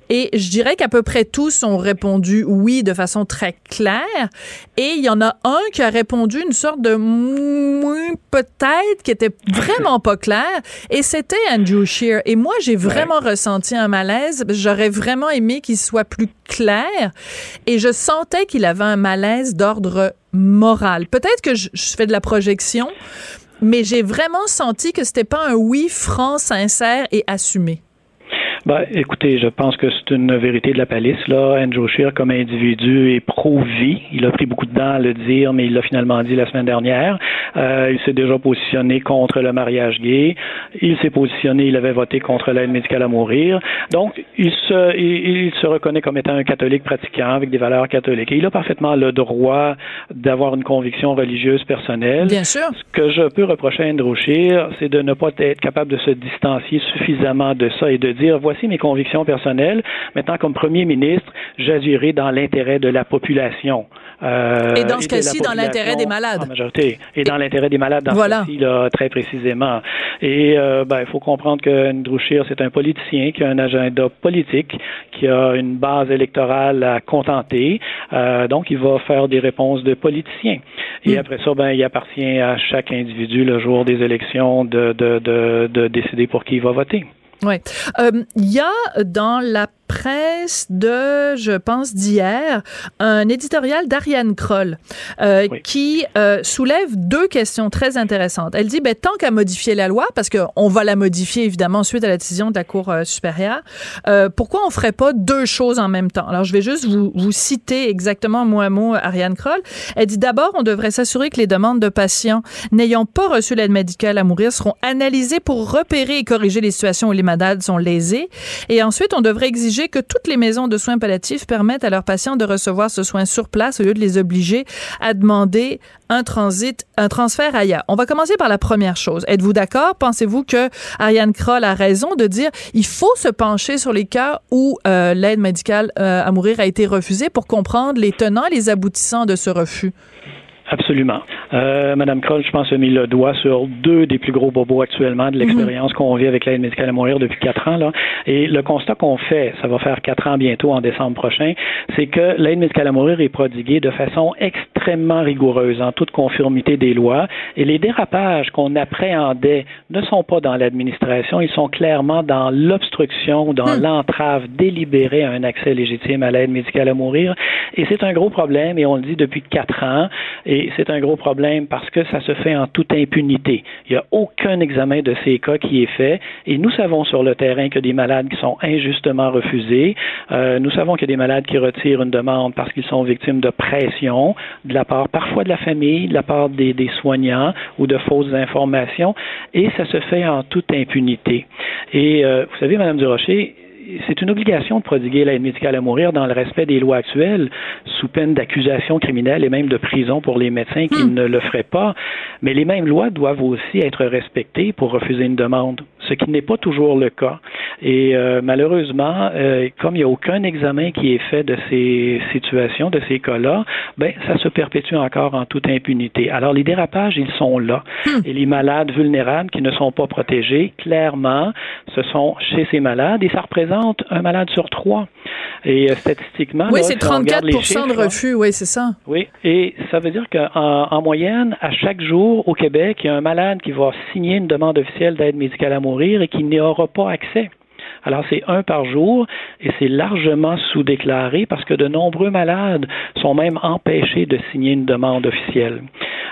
Et je dirais qu'à peu près tous ont répondu oui de façon très claire. Et il y en a un qui a répondu une sorte de peut-être qui était vraiment pas clair. Et c'était Andrew Shear. Et moi, j'ai vraiment ressenti un malaise. J'aurais vraiment aimé qu'il soit plus clair. Et je sentais qu'il avait un malaise d'ordre moral. Peut-être que je, je, fais de la projection, mais j'ai vraiment senti que c'était pas un oui franc, sincère et assumé. Ben, écoutez, je pense que c'est une vérité de la palisse. Là. Andrew Scheer, comme individu, est pro-vie. Il a pris beaucoup de temps à le dire, mais il l'a finalement dit la semaine dernière. Euh, il s'est déjà positionné contre le mariage gay. Il s'est positionné, il avait voté contre l'aide médicale à mourir. Donc, il se, il, il, se reconnaît comme étant un catholique pratiquant avec des valeurs catholiques. Et il a parfaitement le droit d'avoir une conviction religieuse personnelle. Bien sûr. Ce que je peux reprocher à Andrew Scheer, c'est de ne pas être capable de se distancier suffisamment de ça et de dire, voici mes convictions personnelles. Maintenant, comme premier ministre, j'agirai dans l'intérêt de la population. Euh, et dans ce cas-ci, dans l'intérêt des malades. En majorité. Et, dans l'intérêt des malades dans voilà. ce cas-ci, là, très précisément. Et euh, ben, il faut comprendre que Andrew Scheer, c'est un politicien qui a un agenda politique, qui a une base électorale à contenter. Euh, donc, il va faire des réponses de politicien. Et mm. après ça, ben, il appartient à chaque individu, le jour des élections, de, de, de, de décider pour qui il va voter. Oui. Il y a dans la presse de, je pense, d'hier, un éditorial d'Ariane Kroll euh, oui. qui euh, soulève deux questions très intéressantes. Elle dit, ben, tant qu'à modifier la loi, parce qu'on va la modifier évidemment suite à la décision de la Cour euh, supérieure, pourquoi on ferait pas deux choses en même temps? Alors, je vais juste vous, vous citer exactement mot à mot Ariane Kroll. Elle dit, d'abord, on devrait s'assurer que les demandes de patients n'ayant pas reçu l'aide médicale à mourir seront analysées pour repérer et corriger les situations où les malades sont lésés. Et ensuite, on devrait exiger que toutes les maisons de soins palliatifs permettent à leurs patients de recevoir ce soin sur place au lieu de les obliger à demander un transit, un transfert ailleurs. On va commencer par la première chose. Êtes-vous d'accord? Pensez-vous que Ariane Kroll a raison de dire il faut se pencher sur les cas où euh, l'aide médicale euh, à mourir a été refusée pour comprendre les tenants et les aboutissants de ce refus? Absolument. Euh, Madame Kroll, je pense, a mis le doigt sur deux des plus gros bobos actuellement de l'expérience mm -hmm. qu'on vit avec l'aide médicale à mourir depuis quatre ans. Là. Et le constat qu'on fait, ça va faire quatre ans bientôt en décembre prochain, c'est que l'aide médicale à mourir est prodiguée de façon extrêmement rigoureuse, en toute conformité des lois. Et les dérapages qu'on appréhendait ne sont pas dans l'administration, ils sont clairement dans l'obstruction, dans mm. l'entrave délibérée à un accès légitime à l'aide médicale à mourir. Et c'est un gros problème, et on le dit depuis quatre ans. Et c'est un gros problème parce que ça se fait en toute impunité. Il n'y a aucun examen de ces cas qui est fait et nous savons sur le terrain que des malades qui sont injustement refusés. Euh, nous savons qu'il y a des malades qui retirent une demande parce qu'ils sont victimes de pression de la part parfois de la famille, de la part des, des soignants ou de fausses informations et ça se fait en toute impunité. Et euh, vous savez, Madame Durocher, c'est une obligation de prodiguer l'aide médicale à mourir dans le respect des lois actuelles, sous peine d'accusation criminelle et même de prison pour les médecins qui mmh. ne le feraient pas. Mais les mêmes lois doivent aussi être respectées pour refuser une demande. ce qui n'est pas toujours le cas. Et euh, malheureusement, euh, comme il n'y a aucun examen qui est fait de ces situations, de ces cas-là, ben ça se perpétue encore en toute impunité. Alors les dérapages, ils sont là. Hmm. Et les malades vulnérables qui ne sont pas protégés, clairement, ce sont chez ces malades et ça représente un malade sur trois. Et euh, statistiquement, oui, c'est 34 de refus, oui, c'est ça. Oui, et ça veut dire qu'en en moyenne, à chaque jour au Québec, il y a un malade qui va signer une demande officielle d'aide médicale à mourir et qui n'y aura pas accès. Alors, c'est un par jour et c'est largement sous-déclaré parce que de nombreux malades sont même empêchés de signer une demande officielle,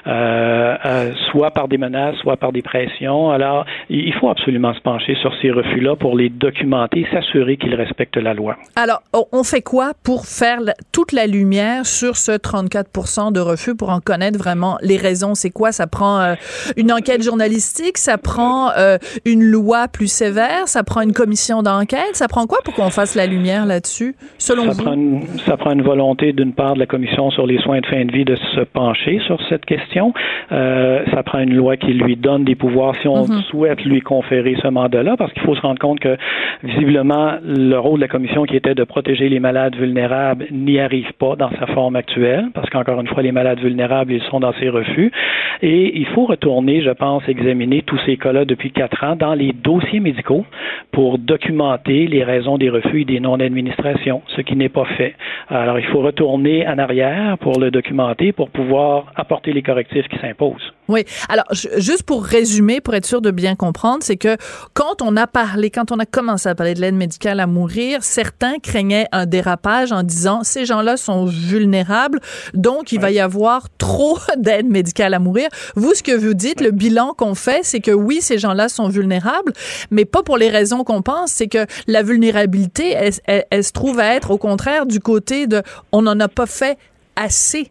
euh, euh, soit par des menaces, soit par des pressions. Alors, il faut absolument se pencher sur ces refus-là pour les documenter, s'assurer qu'ils respectent la loi. Alors, on fait quoi pour faire toute la lumière sur ce 34% de refus pour en connaître vraiment les raisons? C'est quoi? Ça prend euh, une enquête journalistique? Ça prend une loi plus sévère? Ça prend une commission d'enquête? Ça prend quoi pour qu'on fasse la lumière là-dessus, selon ça Prend une, ça prend une volonté, d'une part, de la Commission sur les soins de fin de vie de se pencher sur cette question. Euh, ça prend une loi qui lui donne des pouvoirs si on mhm. souhaite lui conférer ce mandat-là, parce qu'il faut se rendre compte que, visiblement, le rôle de la Commission qui était de protéger les malades vulnérables n'y arrive pas dans sa forme actuelle, parce qu'encore une fois, les malades vulnérables, ils sont dans ces refus. Et il faut retourner, je pense, examiner tous ces cas-là depuis quatre ans dans les dossiers médicaux pour documenter documenter les raisons des refus et des non-administrations, ce qui n'est pas fait. Alors, il faut retourner en arrière pour le documenter, pour pouvoir apporter les correctifs qui s'imposent. Oui. Alors, juste pour résumer, pour être sûr de bien comprendre, c'est que quand on a parlé, quand on a commencé à parler de l'aide médicale à mourir, certains craignaient un dérapage en disant ces gens-là sont vulnérables, donc il va y avoir trop (laughs) d'aide médicale à mourir. Vous, ce que vous dites, le bilan qu'on fait, c'est que oui, ces gens-là sont vulnérables, mais pas pour les raisons qu'on pense. C'est que la vulnérabilité, elle se trouve à être au contraire du côté de on n'en a pas fait assez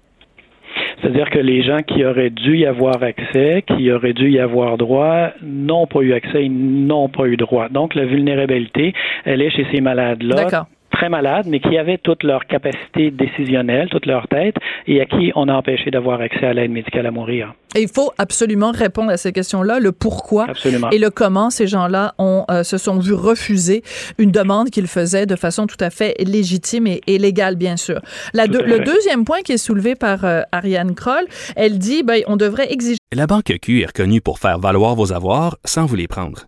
c'est-à-dire que les gens qui auraient dû y avoir accès, qui auraient dû y avoir droit, n'ont pas eu accès, ils n'ont pas eu droit. Donc, la vulnérabilité, elle est chez ces malades-là très malades, mais qui avaient toute leur capacité décisionnelle, toute leur tête, et à qui on a empêché d'avoir accès à l'aide médicale à mourir. Et il faut absolument répondre à ces questions-là, le pourquoi et le comment ces gens-là ont euh, se sont vus refuser une demande qu'ils faisaient de façon tout à fait légitime et, légale, bien sûr. La le deuxième point qui est soulevé par euh, Ariane Kroll, elle dit, ben, on devrait exiger... La Banque Q est reconnue pour faire valoir vos avoirs sans vous les prendre.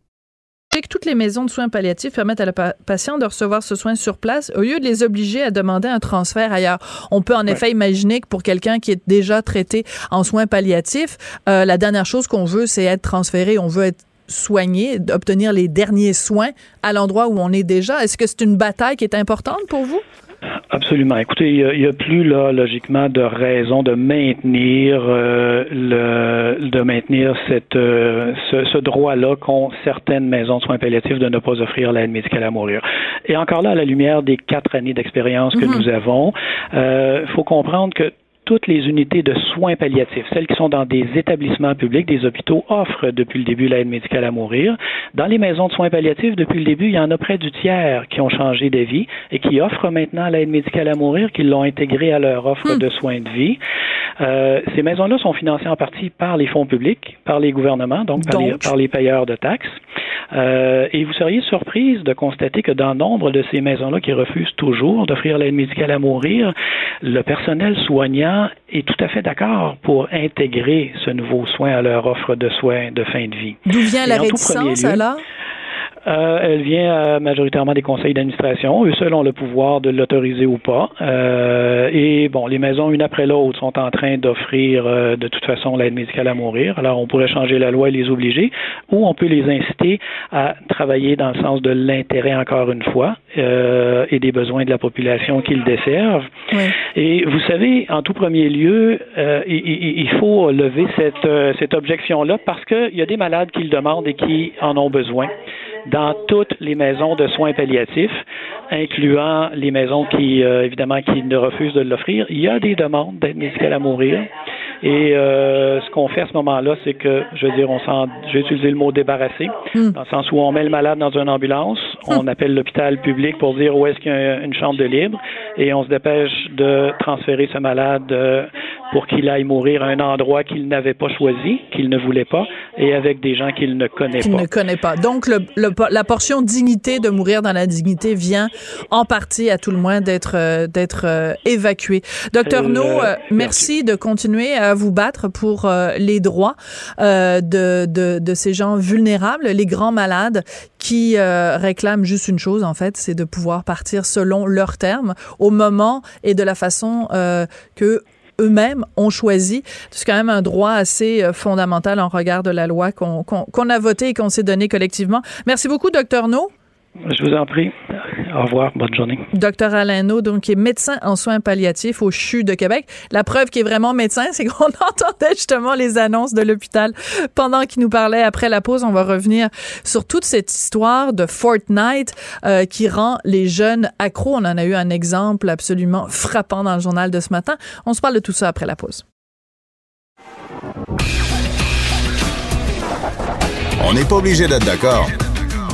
que toutes les maisons de soins palliatifs permettent à la patient de recevoir ce soin sur place au lieu de les obliger à demander un transfert ailleurs. On peut en effet imaginer que pour quelqu'un qui est déjà traité en soins palliatifs, euh, la dernière chose qu'on veut, c'est être transféré. On veut être soigné, obtenir les derniers soins à l'endroit où on est déjà. Est-ce que c'est une bataille qui est importante pour vous? Absolument. Écoutez, il n'y a, plus là logiquement de raison de maintenir euh, le de maintenir cette euh, ce, droit-là qu'ont certaines maisons de soins palliatifs de ne pas offrir l'aide médicale à mourir. Et encore là, à la lumière des quatre années d'expérience que mm-hmm. nous avons, il euh, faut comprendre que toutes les unités de soins palliatifs, celles qui sont dans des établissements publics, des hôpitaux, offrent depuis le début l'aide médicale à mourir. Dans les maisons de soins palliatifs, depuis le début, il y en a près du tiers qui ont changé d'avis et qui offrent maintenant l'aide médicale à mourir, qui l'ont intégrée à leur offre hmm. de soins de vie. Euh, ces maisons-là sont financées en partie par les fonds publics, par les gouvernements, donc, Par, les, payeurs de taxes. Euh, et vous seriez surprise de constater que dans nombre de ces maisons-là qui refusent toujours d'offrir l'aide médicale à mourir, le personnel soignant est tout à fait d'accord pour intégrer ce nouveau soin à leur offre de soins de fin de vie. D'où vient la réticence alors? Euh, elle vient euh, majoritairement des conseils d'administration. Eux seuls ont le pouvoir de l'autoriser ou pas. Euh, et bon, les maisons, une après l'autre, sont en train d'offrir de toute façon l'aide médicale à mourir. Alors, on pourrait changer la loi et les obliger, ou on peut les inciter à travailler dans le sens de l'intérêt, encore une fois, et des besoins de la population qu'ils desservent. Et vous savez, en tout premier lieu, il, il, faut lever cette, cette objection-là parce qu'il y a des malades qui le demandent et qui en ont besoin dans toutes les maisons de soins palliatifs. incluant les maisons qui, euh, évidemment, qui ne refusent de l'offrir. Il y a des demandes d'aide médicale à mourir. Et euh, ce qu'on fait à ce moment-là, c'est que, je veux dire, on s'en, j'ai utilisé le mot débarrasser, Hmm. dans le sens où on met le malade dans une ambulance, on appelle l'hôpital public pour dire où est-ce qu'il y a une chambre de libre, et on se dépêche de transférer ce malade euh, pour qu'il aille mourir à un endroit qu'il n'avait pas choisi, qu'il ne voulait pas, et avec des gens qu'il ne connaît qu'il pas. ne connaît pas. Donc, le, le- la portion dignité de mourir dans la dignité vient en partie, à tout le moins, d'être euh, d'être euh, évacuée. Docteur Euh, No, euh, merci de continuer à vous battre pour euh, les droits euh, de, de, de ces gens vulnérables, les grands malades qui réclament juste une chose, en fait, c'est de pouvoir partir selon leurs termes, au moment et de la façon euh, que eux-mêmes ont choisi. C'est quand même un droit assez euh, fondamental en regard de la loi qu'on a voté et qu'on s'est donné collectivement. Merci beaucoup, docteur No. Je vous en prie. Au revoir. Bonne journée. Docteur Alain No, donc, qui est médecin en soins palliatifs au CHU de Québec. La preuve qu'il est vraiment médecin, c'est qu'on (laughs) entendait justement les annonces de l'hôpital pendant qu'il nous parlait. Après la pause, on va revenir sur toute cette histoire de Fortnite euh, qui rend les jeunes accros. On en a eu un exemple absolument frappant dans le journal de ce matin. On se parle de tout ça après la pause. On n'est pas obligé d'être d'accord,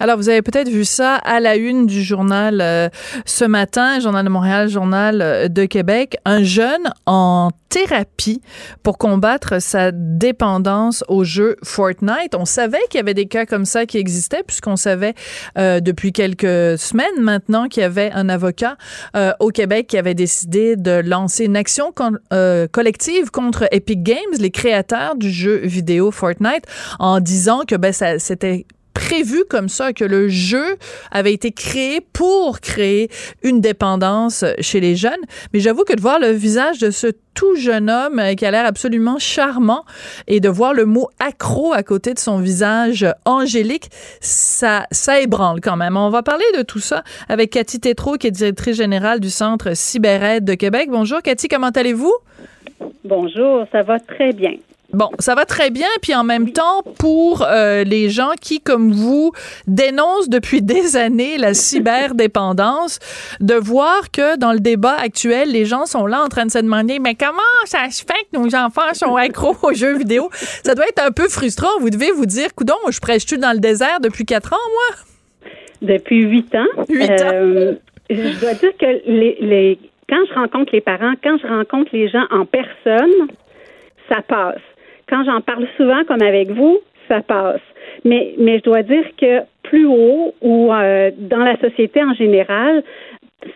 Alors, vous avez peut-être vu ça à la une du journal euh, ce matin, Journal de Montréal, Journal euh, de Québec, un jeune en thérapie pour combattre sa dépendance au jeu Fortnite. On savait qu'il y avait des cas comme ça qui existaient puisqu'on savait euh, depuis quelques semaines maintenant qu'il y avait un avocat au Québec qui avait décidé de lancer une action euh, collective contre Epic Games, les créateurs du jeu vidéo Fortnite, en disant que ben ça c'était prévu comme ça, que le jeu avait été créé pour créer une dépendance chez les jeunes. Mais j'avoue que de voir le visage de ce tout jeune homme euh, qui a l'air absolument charmant et de voir le mot accro à côté de son visage angélique, ça, ça ébranle quand même. On va parler de tout ça avec Cathy Tétrault, qui est directrice générale du Centre CyberAide de Québec. Bonjour Cathy, comment allez-vous? Bonjour, ça va très bien. Bon, ça va très bien, puis en même temps, pour euh, les gens qui, comme vous, dénoncent depuis (laughs) des années la cyberdépendance, de voir que dans le débat actuel, les gens sont là en train de se demander, mais comment ça se fait que nos enfants sont accros aux jeux vidéo? Ça doit être un peu frustrant. Vous devez vous dire, coudon, je prêche-tu dans le désert depuis quatre ans, moi? Depuis huit ans. Huit ans. Euh, je dois dire que les, les, quand je rencontre les parents, quand je rencontre les gens en personne, ça passe. Quand j'en parle souvent, comme avec vous, ça passe. Mais, mais je dois dire que plus haut ou euh, dans la société en général,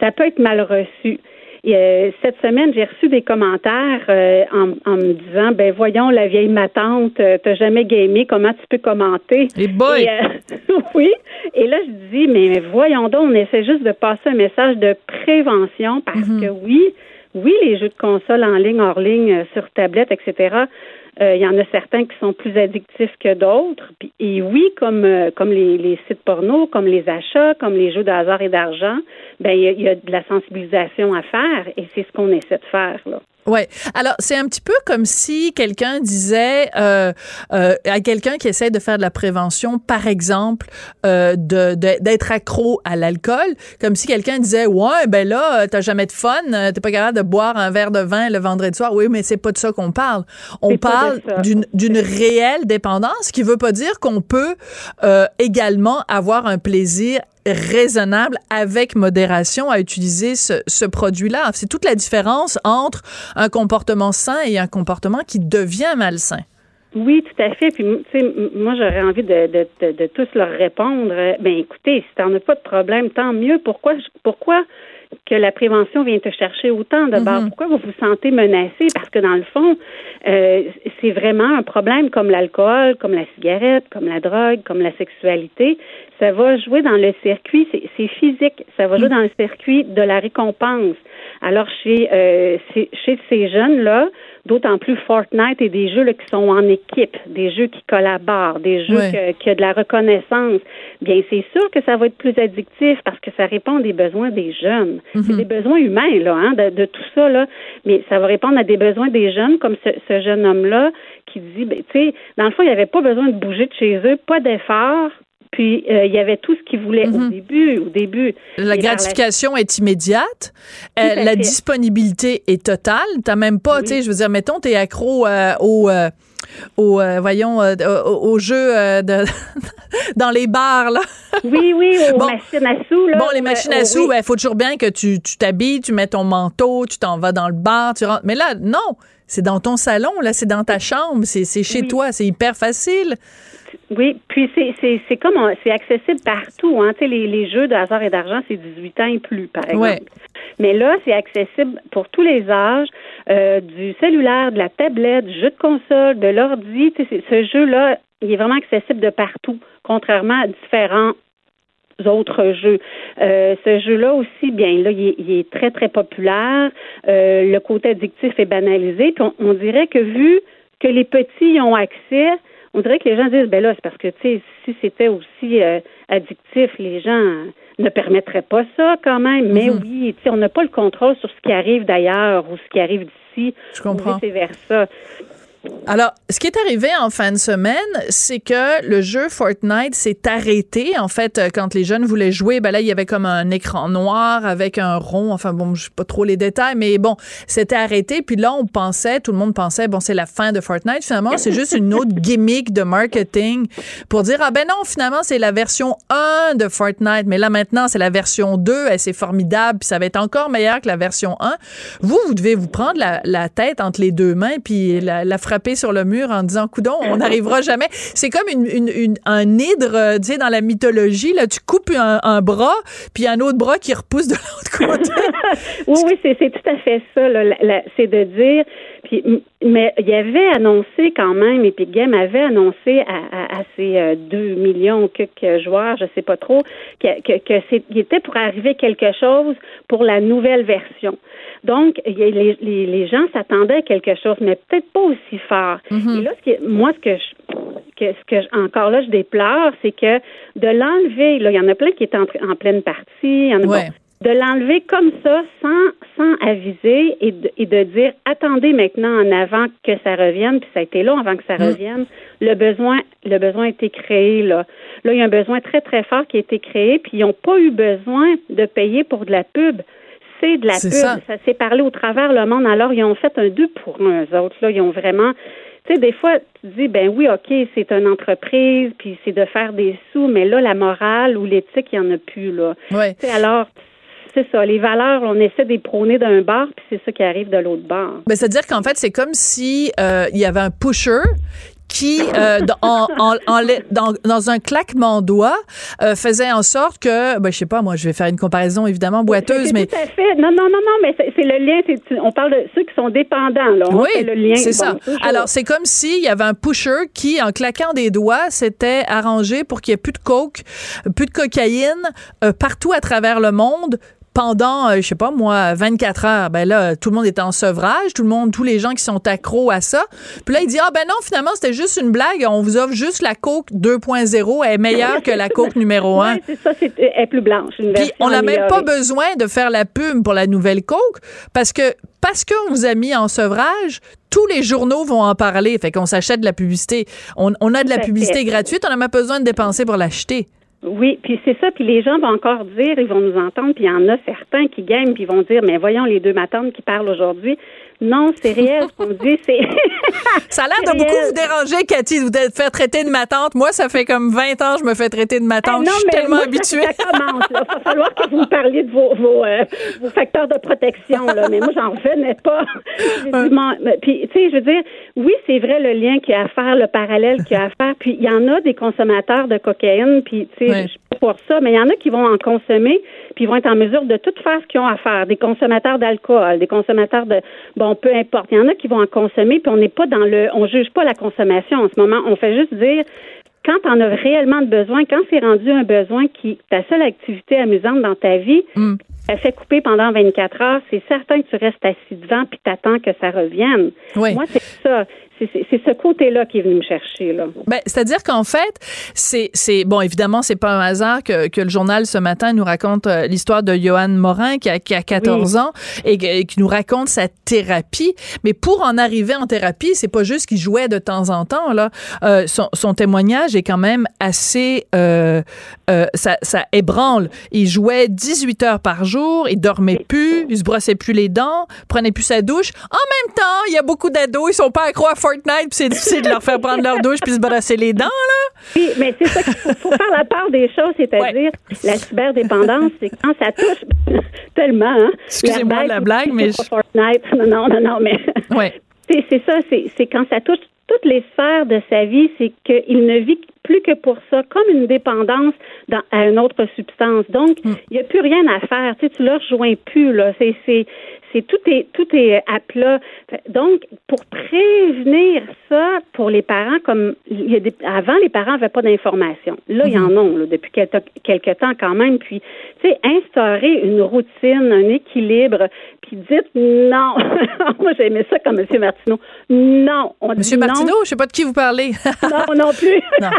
ça peut être mal reçu. Et, euh, cette semaine, j'ai reçu des commentaires euh, en, en me disant ben voyons la vieille ma tante, euh, t'as jamais gamé, comment tu peux commenter? Et boy! Et, (laughs) oui. Et là, je dis mais, mais voyons donc, on essaie juste de passer un message de prévention parce que oui, oui, les jeux de console en ligne, hors ligne, sur tablette, etc. euh, Il y en a certains qui sont plus addictifs que d'autres. Et oui, comme euh, comme les, les sites porno, comme les achats, comme les jeux de hasard et d'argent, ben il y a de la sensibilisation à faire et c'est ce qu'on essaie de faire là. Ouais. Alors, c'est un petit peu comme si quelqu'un disait euh, euh, à quelqu'un qui essaie de faire de la prévention, par exemple, euh, de, d'être accro à l'alcool, comme si quelqu'un disait ouais ben là euh, t'as jamais de fun, euh, t'es pas capable de boire un verre de vin le vendredi soir. Oui, mais c'est pas de ça qu'on parle. On parle d'une d'une réelle dépendance, qui veut pas dire qu'on peut euh, également avoir un plaisir raisonnable avec modération à utiliser ce, ce produit-là. C'est toute la différence entre un comportement sain et un comportement qui devient malsain. Oui, tout à fait. Puis, tu sais, moi, j'aurais envie de, de, de, de tous leur répondre. euh, Ben, écoutez, si t'en as pas de problème, tant mieux. Pourquoi, pourquoi que la prévention vient te chercher autant de bord? Pourquoi vous vous sentez menacé? Parce que dans le fond, euh, c'est vraiment un problème comme l'alcool, comme la cigarette, comme la drogue, comme la sexualité. Ça va jouer dans le circuit, c'est physique, ça va jouer dans le circuit de la récompense. Alors, chez, euh, chez ces jeunes-là, d'autant plus Fortnite et des jeux là, qui sont en équipe, des jeux qui collaborent, des jeux qui a de la reconnaissance, bien c'est sûr que ça va être plus addictif parce que ça répond des besoins des jeunes. C'est Mhm. des besoins humains, là, hein, de, de tout ça, là. Mais ça va répondre à des besoins des jeunes, comme ce, ce jeune homme-là, qui dit, ben, tu sais, dans le fond, il n'y avait pas besoin de bouger de chez eux, pas d'effort. Puis euh, il y avait tout ce qu'il voulait au début, au début. Mhm. La gratification est immédiate. Euh, la disponibilité est totale. T'as même pas, tu sais, je veux dire, mettons, t'es accro euh, au, au euh, voyons, euh, au, au jeu euh, de (laughs) dans les bars là. Oui, oui, aux Bon. machines à sous, là. Bon, les machines oh, à sous, oui. ben, faut toujours bien que tu tu t'habilles, tu mets ton manteau, tu t'en vas dans le bar, tu rentres. Mais là, non, c'est dans ton salon, là, c'est dans ta chambre, c'est c'est chez Oui. toi, c'est hyper facile. Oui, puis c'est c'est c'est comme c'est accessible partout hein, tu sais les, les jeux de hasard et d'argent c'est 18 ans et plus par exemple. Ouais. Mais là, c'est accessible pour tous les âges, euh, du cellulaire, de la tablette, du jeu de console, de l'ordi, ce jeu-là, il est vraiment accessible de partout, contrairement à différents autres jeux. Euh, ce jeu-là aussi, bien là, il est, très très populaire. Euh, le côté addictif est banalisé. Puis on, on dirait que vu que les petits y ont accès, on dirait que les gens disent ben là, c'est parce que tu sais, si c'était aussi euh, addictif, les gens ne permettraient pas ça quand même. Mais Mhm. oui, tu sais, on n'a pas le contrôle sur ce qui arrive d'ailleurs ou ce qui arrive d'ici. Je comprends. Ou vice versa. Alors, ce qui est arrivé en fin de semaine, c'est que le jeu Fortnite s'est arrêté. En fait, euh, quand les jeunes voulaient jouer, ben là, il y avait comme un écran noir avec un rond. Enfin, bon, je sais pas trop les détails, mais bon, c'était arrêté. Puis là, on pensait, tout le monde pensait, bon, c'est la fin de Fortnite. Finalement, c'est juste une autre gimmick de marketing pour dire, ah ben non, finalement, c'est la version 1 de Fortnite. Mais là, maintenant, c'est la version 2 et c'est formidable. Puis ça va être encore meilleur que la version 1. Vous, vous devez vous prendre la, la tête entre les deux mains puis la, la frapper sur le mur en disant coudon on n'arrivera jamais c'est comme une, une- une- un hydre euh, tu sais dans la mythologie là tu coupes un, un bras puis un autre bras qui repousse de l'autre (laughs) côté Oui, oui, c'est, tout à fait ça. C'est de dire. Puis, mais il y avait annoncé quand même, Epic Games avait annoncé à, à, à ses euh, 2 millions quelques joueurs, je sais pas trop, que, que, était pour arriver quelque chose pour la nouvelle version. Donc, les, les, les gens s'attendaient à quelque chose, mais peut-être pas aussi fort. Et là, ce qui est- moi, ce que je, que, ce que encore là, je déplore, c'est que de l'enlever, là, il y en a plein qui étaient en, en pleine partie, il y en a Ouais. bon, de l'enlever comme ça, sans, sans aviser et de, et de dire attendez maintenant en avant que ça revienne, puis ça a été long avant que ça revienne. Le besoin, le besoin a été créé là. Là, il y a un besoin très très fort qui a été créé, puis ils n'ont pas eu besoin de payer pour de la pub. C'est de la pub. ça. Ça, s'est parlé au travers le monde. Alors, ils ont fait un deux pour un, eux autres. Là, ils ont vraiment. Tu sais, des fois, tu dis, ben oui, OK, c'est une entreprise, puis c'est de faire des sous, mais là, la morale ou l'éthique, il n'y en a plus, là. ouais Tu sais, alors, c'est ça. Les valeurs, on essaie de les prôner d'un bar, puis c'est ça qui arrive de l'autre bar. ben, c'est à dire qu'en fait c'est comme si euh, il y avait un pusher qui, euh, dans, en- en- en dans, dans un claquement de doigts, euh, faisait en sorte que, ben, je sais pas, moi, je vais faire une comparaison évidemment boiteuse, mais Tout à fait. Non, non, non, non, mais c'est le lien. On parle de ceux qui sont dépendants, là. On Oui, le lien. c'est Bon, ça. toujours. Alors, c'est comme s'il y avait un pusher qui, en claquant des doigts, s'était arrangé pour qu'il n'y ait plus de coke, plus de cocaïne euh, partout à travers le monde pendant, euh, je sais pas moi, 24 heures. Ben là, tout le monde est en sevrage, tout le monde, tous les gens qui sont accros à ça. Puis là, il dit, ah ben non, finalement, c'était juste une blague. On vous offre juste la coke 2.0. Elle est meilleure que la coke numéro 1. Ouais, c'est ça, c'est, elle est plus blanche. Une Puis on n'a même pas besoin de faire la pub pour la nouvelle Coke parce que parce qu'on vous a mis en sevrage, tous les journaux vont en parler. Fait qu'on s'achète de la publicité. On, on a de la publicité gratuite, on n'a même pas besoin de dépenser pour l'acheter. Oui, puis c'est ça, puis les gens vont encore dire, ils vont nous entendre, puis il y en a certains qui gagnent, puis ils vont dire, mais voyons les deux matantes qui parlent aujourd'hui. Non, c'est réel, ce qu'on dit. (laughs) Ça a l'air de beaucoup vous déranger, Cathy, de vous être fait traiter de ma tante. Moi, ça fait comme 20 ans que je me fais traiter de ma Ah, tante. non, je suis mais tellement moi, habituée. Ça commence. Il va falloir que vous me parliez de vos, vos, euh, vos facteurs de protection. Là. Mais moi, j'en revenais pas. Puis, tu sais, je veux dire, oui, c'est vrai le lien qu'il y a à faire, le parallèle qu'il y a à faire. Puis, il y en a des consommateurs de cocaïne. Puis, tu sais. Ça, mais il y en a qui vont en consommer. Puis, ils vont être en mesure de tout faire ce qu'ils ont à faire. Des consommateurs d'alcool, des consommateurs de. Bon, peu importe. Il y en a qui vont en consommer. Puis, on n'est pas dans le. On juge pas la consommation en ce moment. On fait juste dire quand tu en as réellement de besoin, quand c'est rendu un besoin qui ta seule activité amusante dans ta vie, Mm. elle fait couper pendant 24 heures, c'est certain que tu restes assis devant puis t'attends que ça revienne. Oui. Moi, c'est ça. C'est c'est ce côté-là qui est venu me chercher. Là. Ben, c'est-à-dire qu'en fait, c'est, c'est bon, évidemment, c'est pas un hasard que, que le journal ce matin nous raconte euh, l'histoire de Johan Morin qui a, qui a 14 ans et, qui nous raconte sa thérapie. Mais pour en arriver en thérapie, c'est pas juste qu'il jouait de temps en temps. Là, Euh, son, son témoignage est quand même assez, euh, euh, ça, ça ébranle. Il jouait 18 heures par jour, il dormait plus, il se brossait plus les dents, prenait plus sa douche. En même temps, il y a beaucoup d'ados, ils sont pas accros à Fortnite, puis c'est difficile de leur faire prendre leur douche puis se brosser les dents, là. Oui, mais c'est ça qu'il faut, faut faire la part des choses, c'est-à-dire la cyberdépendance, c'est quand ça touche (laughs) tellement. Hein, Excusez-moi la aussi, blague, mais pas Fortnite. Non, non, non, non, mais Ouais. (laughs) c'est ça, c'est quand ça touche toutes les sphères de sa vie, c'est qu'il ne vit plus que pour ça, comme une dépendance dans, à une autre substance. Donc, il n'y a plus rien à faire. Tu sais, tu ne le rejoins plus, là. C'est, c'est, tout est tout est à plat. Donc, pour prévenir ça pour les parents, comme il y a des, avant les parents n'avaient pas d'informations. Là, il y en ont là, depuis quelque, quelque temps quand même. Puis, tu sais, instaurer une routine, un équilibre, puis dites non. (laughs) Moi, j'aimais ça comme M. Martineau. Non, on dit non. Martineau, je sais pas de qui vous parlez. (laughs) Non, non plus. (laughs) Non.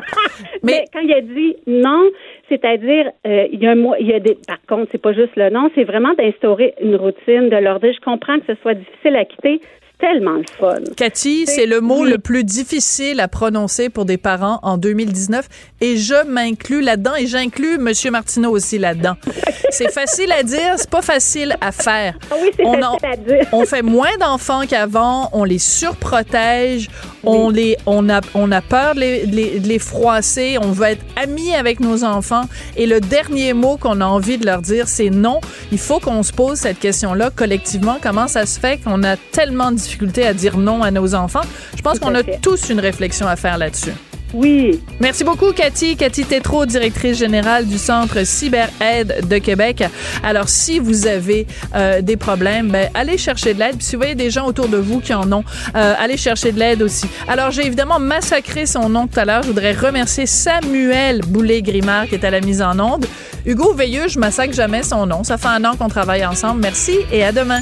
Mais, quand il a dit non, c'est-à-dire, euh, il y a un mois, il y a des, par contre, c'est pas juste le non, c'est vraiment d'instaurer une routine, de leur dire, je comprends que ce soit difficile à quitter, tellement le fun. Cathy, c'est le mot le plus difficile à prononcer pour des parents en 2019 et je m'inclus là-dedans et j'inclus Monsieur Martineau aussi là-dedans. (laughs) C'est facile à dire, c'est pas facile à faire. Ah oui, c'est on, facile à dire. on fait moins d'enfants qu'avant, on les surprotège, on les on a on a peur de les, de les, de les froisser, on veut être amis avec nos enfants et le dernier mot qu'on a envie de leur dire c'est non. Il faut qu'on se pose cette question-là collectivement, comment ça se fait qu'on a tellement de à dire non à nos enfants Je pense qu'on a tous une réflexion à faire là-dessus. Oui. Merci beaucoup, Cathy. Cathy Tétrault, directrice générale du Centre CyberAide de Québec. Alors, si vous avez euh, des problèmes, ben, allez chercher de l'aide. Puis, si vous voyez des gens autour de vous qui en ont, euh, allez chercher de l'aide aussi. Alors, j'ai évidemment massacré son nom tout à l'heure. Je voudrais remercier Samuel Boulay-Grimard qui est à la mise en onde. Hugo Veilleux, je massacre jamais son nom. Ça fait un an qu'on travaille ensemble. Merci et à demain.